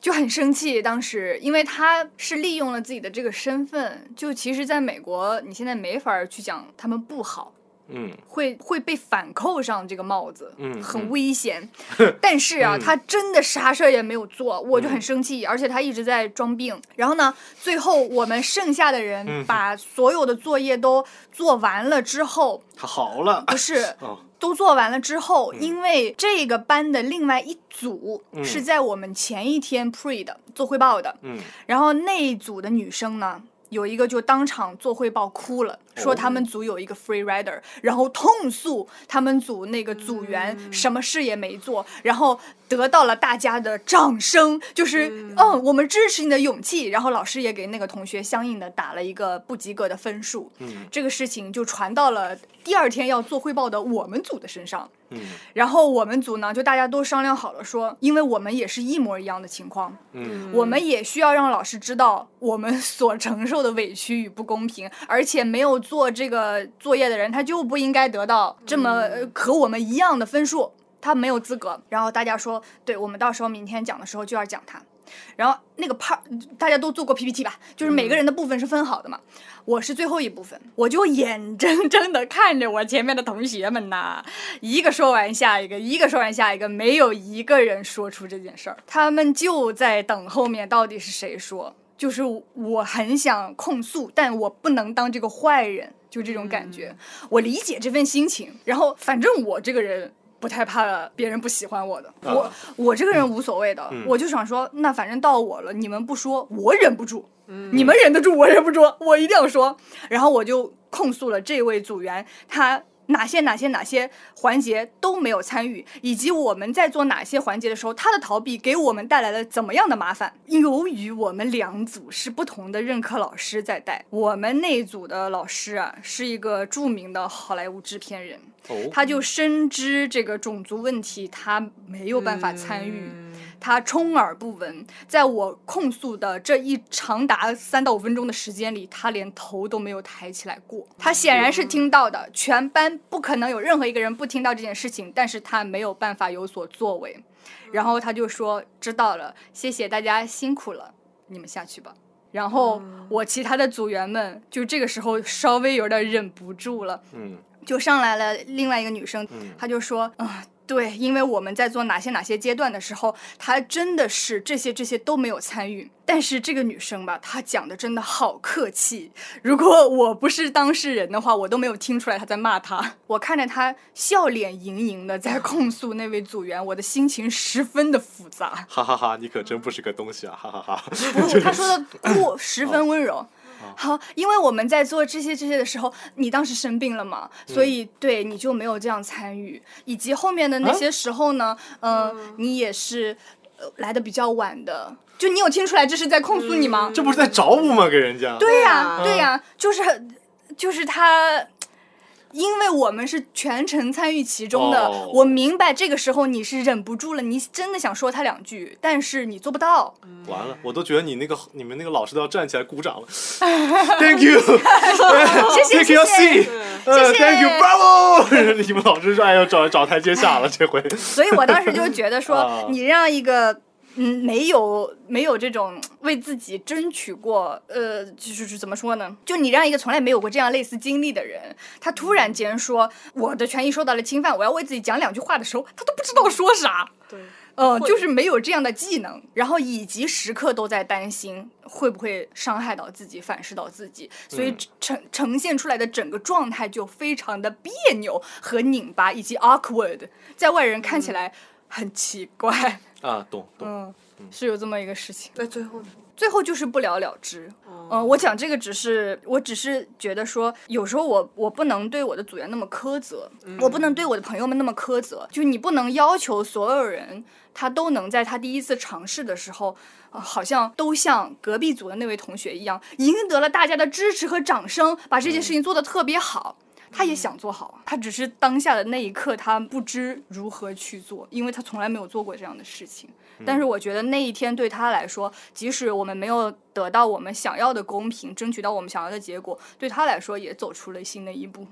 Speaker 4: 就很生气。当时因为他是利用了自己的这个身份，就其实在美国，你现在没法去讲他们不好。
Speaker 3: 嗯
Speaker 4: 会会被反扣上这个帽子，
Speaker 3: 嗯
Speaker 4: 很
Speaker 3: 嗯
Speaker 4: 危险。但是啊，
Speaker 3: 嗯
Speaker 4: 他真的啥事儿也没有做，我就很生气，而且他一直在装病。然后呢，最后我们剩下的人
Speaker 3: 嗯
Speaker 4: 把所有的作业都做完了之后，
Speaker 3: 他好了。
Speaker 4: 不是。
Speaker 3: 哦，
Speaker 4: 都做完了之后，
Speaker 3: 嗯
Speaker 4: 因为这个班的另外一组
Speaker 3: 嗯
Speaker 4: 是在我们前一天 pre 的做汇报的，
Speaker 3: 嗯
Speaker 4: 然后那一组的女生呢，有一个就当场做汇报哭了，说他们组有一个 free rider，然后痛诉他们组那个组员什么事也没做，然后得到了大家的掌声，就是嗯，我们支持你的勇气。然后老师也给那个同学相应的打了一个不及格的分数。
Speaker 3: 嗯
Speaker 4: 这个事情就传到了第二天要做汇报的我们组的身上。
Speaker 3: 嗯
Speaker 4: 然后我们组呢，就大家都商量好了说，因为我们也是一模一样的情况，
Speaker 3: 嗯
Speaker 4: 我们也需要让老师知道我们所承受的委屈与不公平，而且没有做这个作业的人，他就不应该得到这么呃和我们一样的分数，他没有资格。然后大家说，对我们到时候明天讲的时候就要讲他。然后那个 part 大家都做过 PPT 吧，就是每个人的部分是分好的嘛。我是最后一部分，我就眼睁睁的看着我前面的同学们呐，一个说完下一个，一个说完下一个，没有一个人说出这件事儿，他们就在等后面到底是谁说。就是我很想控诉，但我不能当这个坏人，就这种感觉。我理解这份心情，然后反正我这个人不太怕别人不喜欢我的，我
Speaker 3: 啊
Speaker 4: 我这个人无所谓的，
Speaker 3: 嗯
Speaker 4: 我就想说，那反正到我了，你们不说，我忍不住。你们忍得住，我忍不住，我一定要说。然后我就控诉了这位组员，他哪些哪些哪些环节都没有参与，以及我们在做哪些环节的时候，他的逃避给我们带来了怎么样的麻烦。由于我们两组是不同的任课老师在带，我们那组的老师啊是一个著名的好莱坞制片人，
Speaker 3: 哦，
Speaker 4: 他就深知这个种族问题，他没有办法参与。
Speaker 2: 嗯
Speaker 4: 他充耳不闻，在我控诉的这一长达三到五分钟的时间里，他连头都没有抬起来过。他显然是听到的，全班不可能有任何一个人不听到这件事情，但是他没有办法有所作为。然后他就说：“知道了，谢谢大家辛苦了，你们下去吧。”然后我其他的组员们就这个时候稍微有点忍不住了，
Speaker 3: 嗯
Speaker 4: 就上来了另外一个女生，
Speaker 3: 嗯
Speaker 4: 她就说啊。对，因为我们在做哪些哪些阶段的时候，她真的是这些这些都没有参与。但是这个女生吧，她讲的真的好客气。如果我不是当事人的话，我都没有听出来她在骂她。我看着她笑脸盈盈的在控诉那位组员，我的心情十分的复杂。
Speaker 3: 哈哈哈，你可真不是个东西啊，哈哈哈。
Speaker 4: 不，她说的过十分温柔。好，因为我们在做这些这些的时候，你当时生病了嘛，所以对你就没有这样参与，以及后面的那些时候呢，嗯、你也是呃来的比较晚的，就你有听出来这是在控诉你吗？
Speaker 3: 这不是在找我吗？给人家。
Speaker 4: 对呀、
Speaker 2: 啊
Speaker 4: 对呀、就是就是他。因为我们是全程参与其中的，
Speaker 3: 哦
Speaker 4: 我明白这个时候你是忍不住了，你真的想说他两句，但是你做不到。
Speaker 3: 完了，我都觉得你那个你们那个老师都要站起来鼓掌了。Thank you，谢
Speaker 4: 谢
Speaker 3: Take your
Speaker 4: 谢谢
Speaker 3: seat，呃
Speaker 4: 谢
Speaker 3: ，Thank you，Bravo！你们老师说哎呦找找台阶下了，这回。
Speaker 4: 所以我当时就觉得
Speaker 3: 啊
Speaker 4: 说，你让一个嗯没有没有这种为自己争取过，呃，就是是怎么说呢？就你让一个从来没有过这样类似经历的人，他突然间说我的权益受到了侵犯，我要为自己讲两句话的时候，他都不知道说啥。
Speaker 2: 对，
Speaker 4: 呃，就是没有这样的技能，然后以及时刻都在担心会不会伤害到自己、反噬到自己，所以
Speaker 3: 嗯
Speaker 4: 呈呈现出来的整个状态就非常的别扭和拧巴，以及 awkward，在外人看起来很奇怪。
Speaker 3: 啊，懂懂。
Speaker 4: 嗯，是有这么一个事情。
Speaker 2: 那最后呢？
Speaker 4: 最后就是不了了之。
Speaker 2: 哦
Speaker 4: 嗯、我讲这个只是，我只是觉得说，有时候我我不能对我的组员那么苛责，我不能对我的朋友们那么苛责，就你不能要求所有人他都能在他第一次尝试的时候，呃好像都像隔壁组的那位同学一样，赢得了大家的支持和掌声，把这件事情做得特别好。他也想做好，他只是当下的那一刻他不知如何去做，因为他从来没有做过这样的事情。但是我觉得那一天对他来说，即使我们没有得到我们想要的公平，争取到我们想要的结果，对他来说也走出了新的一步。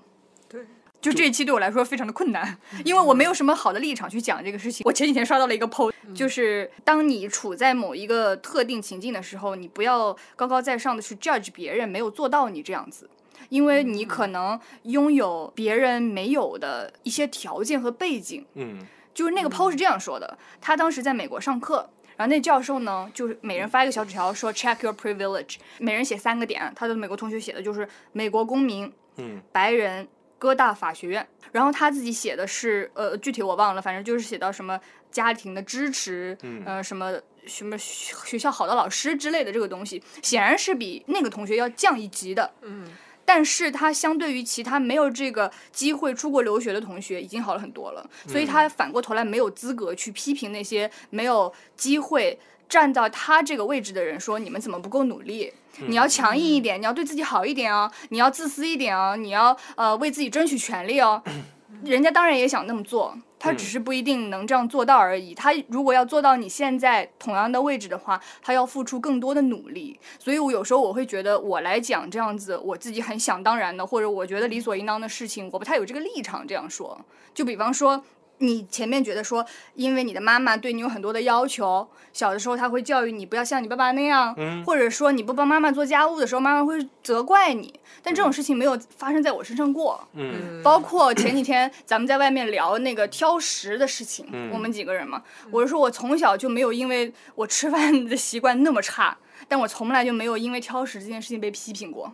Speaker 2: 对，
Speaker 4: 就这一期对我来说非常的困难，因为我没有什么好的立场去讲这个事情。我前几天刷到了一个 post，就是当你处在某一个特定情境的时候，你不要高高在上的去 judge 别人没有做到你这样子。因为你可能拥有别人没有的一些条件和背景，
Speaker 3: 嗯。
Speaker 4: 就是那个 post 是这样说的，他当时在美国上课，然后那教授呢，就是每人发一个小纸条说 check your privilege，每人写三个点，他的美国同学写的就是美国公民、
Speaker 3: 嗯。
Speaker 4: 白人、哥大法学院，然后他自己写的是呃具体我忘了，反正就是写到什么家庭的支持，
Speaker 3: 嗯。
Speaker 4: 呃什么。什么学学校好的老师之类的这个东西，显然是比那个同学要降一级的。
Speaker 2: 嗯，
Speaker 4: 但是他相对于其他没有这个机会出国留学的同学，已经好了很多了，所以他反过头来没有资格去批评那些没有机会站到他这个位置的人，说你们怎么不够努力？你要强硬一点，你要对自己好一点哦，你要自私一点哦，你要呃为自己争取权利哦。人家当然也想那么做，他只是不一定能这样做到而已。他如果要做到你现在同样的位置的话，他要付出更多的努力。所以我有时候我会觉得，我来讲这样子我自己很想当然的，或者我觉得理所应当的事情，我不太有这个立场这样说。就比方说。你前面觉得说，因为你的妈妈对你有很多的要求，小的时候她会教育你不要像你爸爸那样，
Speaker 3: 嗯
Speaker 4: 或者说你不帮妈妈做家务的时候，妈妈会责怪你。但这种事情没有发生在我身上过。
Speaker 3: 嗯
Speaker 4: 包括前几天咱们在外面聊那个挑食的事情，
Speaker 3: 嗯
Speaker 4: 我们几个人嘛，我是说我从小就没有因为我吃饭的习惯那么差，但我从来就没有因为挑食这件事情被批评过。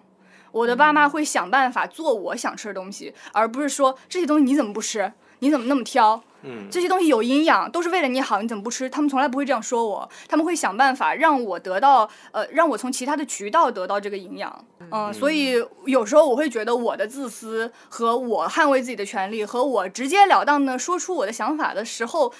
Speaker 4: 我的爸妈会想办法做我想吃的东西，而不是说这些东西你怎么不吃，你怎么那么挑，
Speaker 3: 嗯
Speaker 4: 这些东西有营养，都是为了你好，你怎么不吃？他们从来不会这样说我，他们会想办法让我得到，呃，让我从其他的渠道得到这个营养。嗯、所以有时候我会觉得我的自私和我捍卫自己的权利和我直截了当的说出我的想法的时候，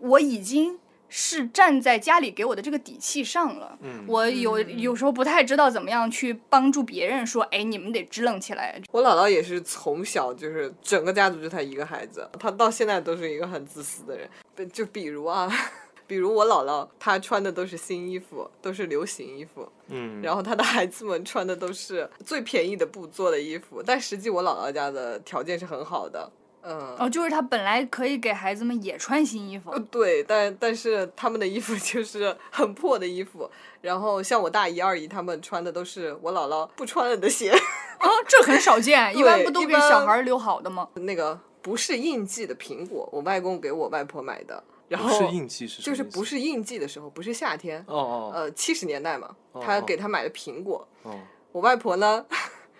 Speaker 4: 我已经。是站在家里给我的这个底气上了，
Speaker 3: 嗯
Speaker 4: 我有有时候不太知道怎么样去帮助别人说，哎，你们得支棱起来。
Speaker 2: 我姥姥也是从小就是整个家族就她一个孩子，她到现在都是一个很自私的人。不就比如啊，比如我姥姥，她穿的都是新衣服，都是流行衣服，
Speaker 3: 嗯，
Speaker 2: 然后她的孩子们穿的都是最便宜的布做的衣服，但实际我姥姥家的条件是很好的。嗯，
Speaker 4: 哦，就是他本来可以给孩子们也穿新衣服，
Speaker 2: 呃。对，但但是他们的衣服就是很破的衣服，然后像我大姨、二姨他们穿的都是我姥姥不穿了的鞋，
Speaker 4: 啊，这很少见，一般不都给小孩留好的吗？
Speaker 2: 那个不是应季的苹果，我外公给我外婆买的，然后
Speaker 3: 是应季是什
Speaker 2: 就是不是应季的时候，不是夏天，
Speaker 3: 哦哦
Speaker 2: 呃，七十年代嘛，
Speaker 3: 哦
Speaker 2: 他给他买的苹果，
Speaker 3: 哦。
Speaker 2: 我外婆呢，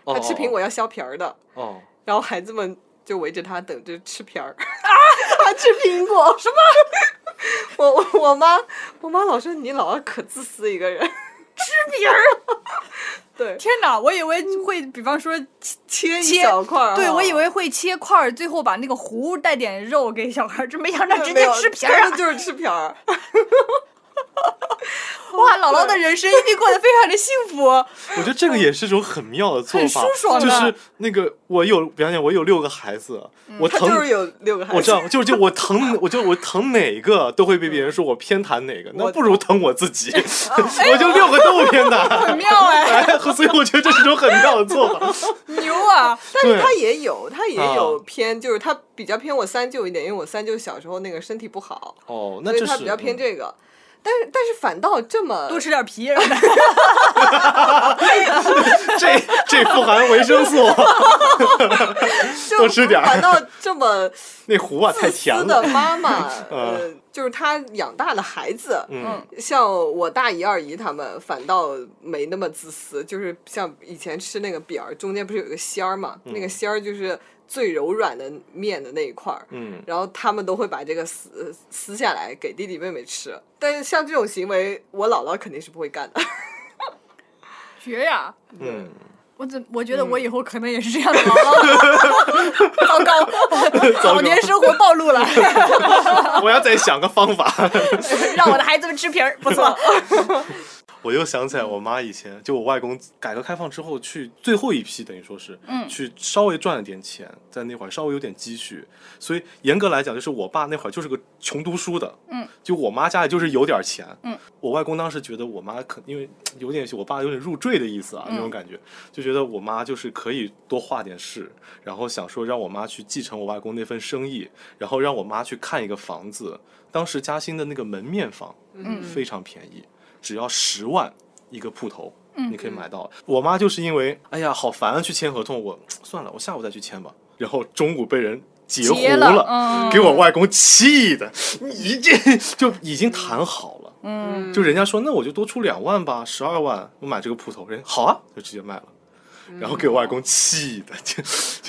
Speaker 3: 哦，
Speaker 2: 她吃苹果要削皮儿的，
Speaker 3: 哦，
Speaker 2: 然后孩子们就围着他等着吃皮儿，啊！他吃苹果什么？我我我妈我妈老说你姥姥可自私一个人，吃皮儿，对，
Speaker 4: 天哪，我以为会，比方说切
Speaker 2: 切一
Speaker 4: 切
Speaker 2: 小块儿，
Speaker 4: 对我以为会切块儿，最后把那个糊带点肉给小孩儿，这没想到直接吃皮儿啊！
Speaker 2: 就是吃皮儿。
Speaker 4: 哇，姥姥的人生一定过得非常的幸福。
Speaker 3: 我觉得这个也是一种很妙的做
Speaker 4: 很
Speaker 3: 法，
Speaker 4: 舒爽
Speaker 3: 就是那个我有，比方讲我有六个孩子，我疼
Speaker 2: 就是有六个孩子，
Speaker 3: 我知道，就是就我疼，我就我疼哪个都会被别人说我偏袒哪个，那不如疼我自己，我就六个都偏袒，
Speaker 4: 很妙哎，
Speaker 3: 哎，所以我觉得这是种很妙的做法。
Speaker 4: 牛啊！
Speaker 2: 但是他也有，他也有
Speaker 3: 啊
Speaker 2: 偏，就是他比较偏我三舅一点，因为我三舅小时候那个身体不好，
Speaker 3: 哦，那这是
Speaker 2: 所以他比较偏这个。但是但是反倒这么
Speaker 4: 多吃点皮，
Speaker 3: 这这富含维生素，
Speaker 2: 就
Speaker 3: 多吃点儿
Speaker 2: 反倒这么
Speaker 3: 那糊啊太
Speaker 2: 自
Speaker 3: 甜
Speaker 2: 私的
Speaker 3: 了。
Speaker 2: 妈妈，呃，就是他养大的孩子，
Speaker 3: 嗯
Speaker 2: 像我大姨、二姨他们反倒没那么自私，就是像以前吃那个饼儿，中间不是有一个馅儿嘛？那个馅儿就是最柔软的面的那一块儿，
Speaker 3: 嗯，
Speaker 2: 然后他们都会把这个撕撕下来给弟弟妹妹吃。但是像这种行为，我姥姥肯定是不会干的。
Speaker 4: 绝呀！
Speaker 3: 嗯，
Speaker 4: 我怎我觉得我以后可能也是这样的姥姥，糟糕，老年生活暴露了，
Speaker 3: 我要再想个方法。
Speaker 4: 让我的孩子们吃皮儿，不错。
Speaker 3: 我又想起来，我妈以前就我外公改革开放之后去最后一批，等于说是，
Speaker 4: 嗯。
Speaker 3: 去稍微赚了点钱，在那会儿稍微有点积蓄，所以严格来讲，就是我爸那会儿就是个穷读书的，
Speaker 4: 嗯，
Speaker 3: 就我妈家里就是有点钱，
Speaker 4: 嗯，
Speaker 3: 我外公当时觉得我妈可因为有点我爸有点入赘的意思啊，那种感觉，就觉得我妈就是可以多画点事，然后想说让我妈去继承我外公那份生意，然后让我妈去看一个房子，当时嘉兴的那个门面房，
Speaker 4: 嗯。
Speaker 3: 非常便宜，只要十万一个铺头，
Speaker 4: 嗯
Speaker 3: 你可以买到。我妈就是因为哎呀好烦啊，去签合同，我算了，我下午再去签吧。然后中午被人截胡
Speaker 4: 结了嗯
Speaker 3: 给我外公气的，你这就已经谈好了。
Speaker 4: 嗯，
Speaker 3: 就人家说那我就多出两万吧，十二万我买这个铺头，人好啊，就直接卖了。然后给我外公气的，就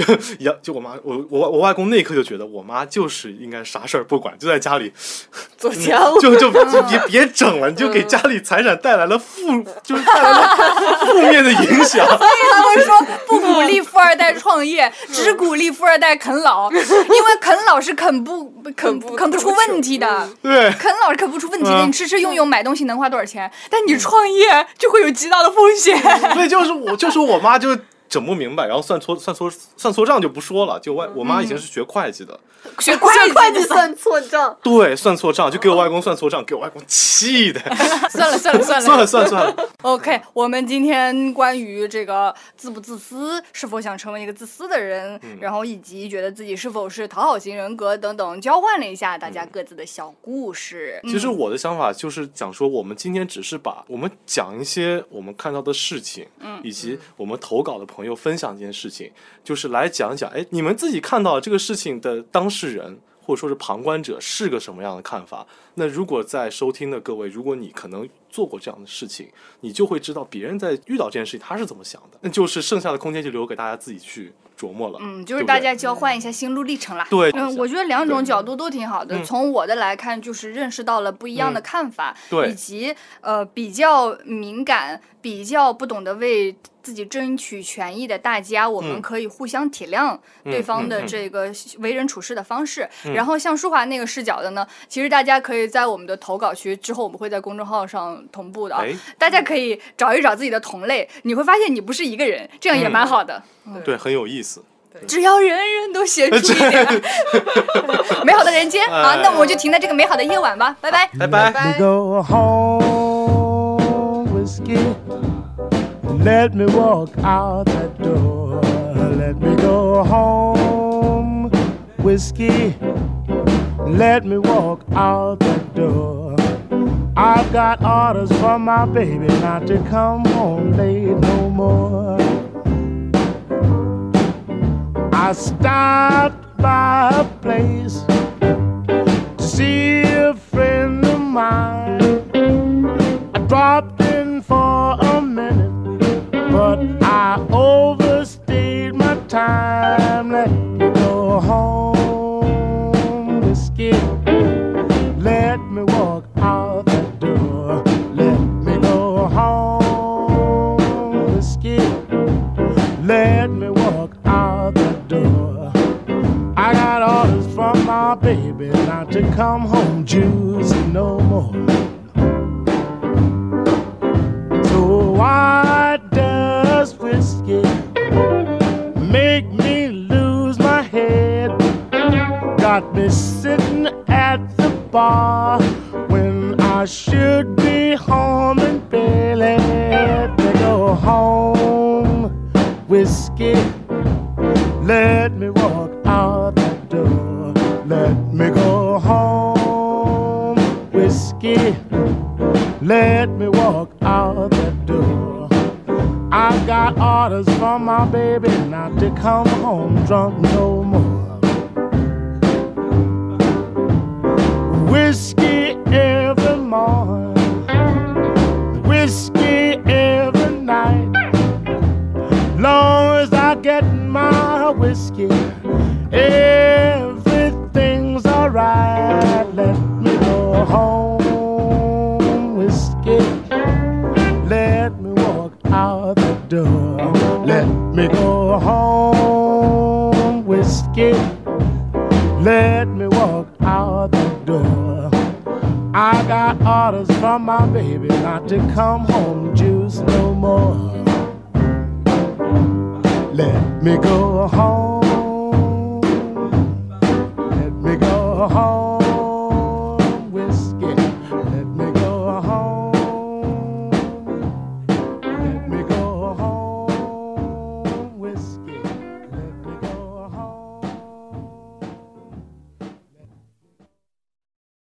Speaker 3: 就要就我妈我我我外公那一刻就觉得我妈就是应该啥事儿不管，就在家里
Speaker 2: 做家务，
Speaker 3: 就就就别别整了，你就给家里财产带来了负，就是带来了 负面的影响。
Speaker 4: 所以他们说不鼓励富二代创业，只鼓励富二代啃老，因为啃老是啃不啃
Speaker 2: 不
Speaker 4: 啃不出
Speaker 2: 啃不出
Speaker 4: 问题的。
Speaker 3: 对，
Speaker 4: 啃老是啃不出问题的，
Speaker 3: 嗯
Speaker 4: 你吃吃用用买东西能花多少钱？但你创业就会有极大的风险。
Speaker 3: 所以就是我就是我妈就整不明白，然后算错算错算错账就不说了，就外我妈以前是学会计的，
Speaker 4: 学会
Speaker 2: 这会计
Speaker 4: 计
Speaker 2: 算错账，
Speaker 3: 对，算错账就给我外公算错账，给我外公气的，
Speaker 4: 算了算了算了。
Speaker 3: 算了算了 算了
Speaker 4: ，OK，我们今天关于这个自不自私，是否想成为一个自私的人，
Speaker 3: 嗯。
Speaker 4: 然后以及觉得自己是否是讨好型人格等等，交换了一下大家各自的小故事。
Speaker 3: 其实我的想法就是讲说，我们今天只是把我们讲一些我们看到的事情，
Speaker 4: 嗯。
Speaker 3: 以及我们投稿的朋友分享这件事情，就是来讲讲，哎，你们自己看到这个事情的当事人或者说是旁观者是个什么样的看法？那如果在收听的各位，如果你可能做过这样的事情，你就会知道别人在遇到这件事情他是怎么想的，那就是剩下的空间就留给大家自己去琢磨了。
Speaker 4: 嗯，就是大家交换一下心路历程啦。
Speaker 3: 对
Speaker 4: 嗯，我觉得两种角度都挺好的。
Speaker 3: 嗯
Speaker 4: 从我的来看，就是认识到了不一样的
Speaker 3: 嗯
Speaker 4: 看法，
Speaker 3: 对
Speaker 4: 以及呃比较敏感、比较不懂得为自己争取权益的大家，我们
Speaker 3: 嗯
Speaker 4: 可以互相体谅对方的这个为人处事的方式。然后像舒华那个视角的呢，其实大家可以在我们的投稿区之后，我们会在公众号上同步的啊。
Speaker 3: 哎，
Speaker 4: 大家可以找一找自己的同类，你会发现你不是一个人，这样也蛮好的。
Speaker 3: 对，很有意思。
Speaker 4: 只要人人都写出一点 美好的人间啊，那我们就停在这个美好的夜晚吧，拜拜。
Speaker 3: 拜拜。
Speaker 1: Let me walk out that door. Let me go home, whiskey. Let me walk out that door. I've got orders from my baby not to come home late no more. I stopped by a place to see a friend of mine. I dropped in for a minute, but I overstayed my time.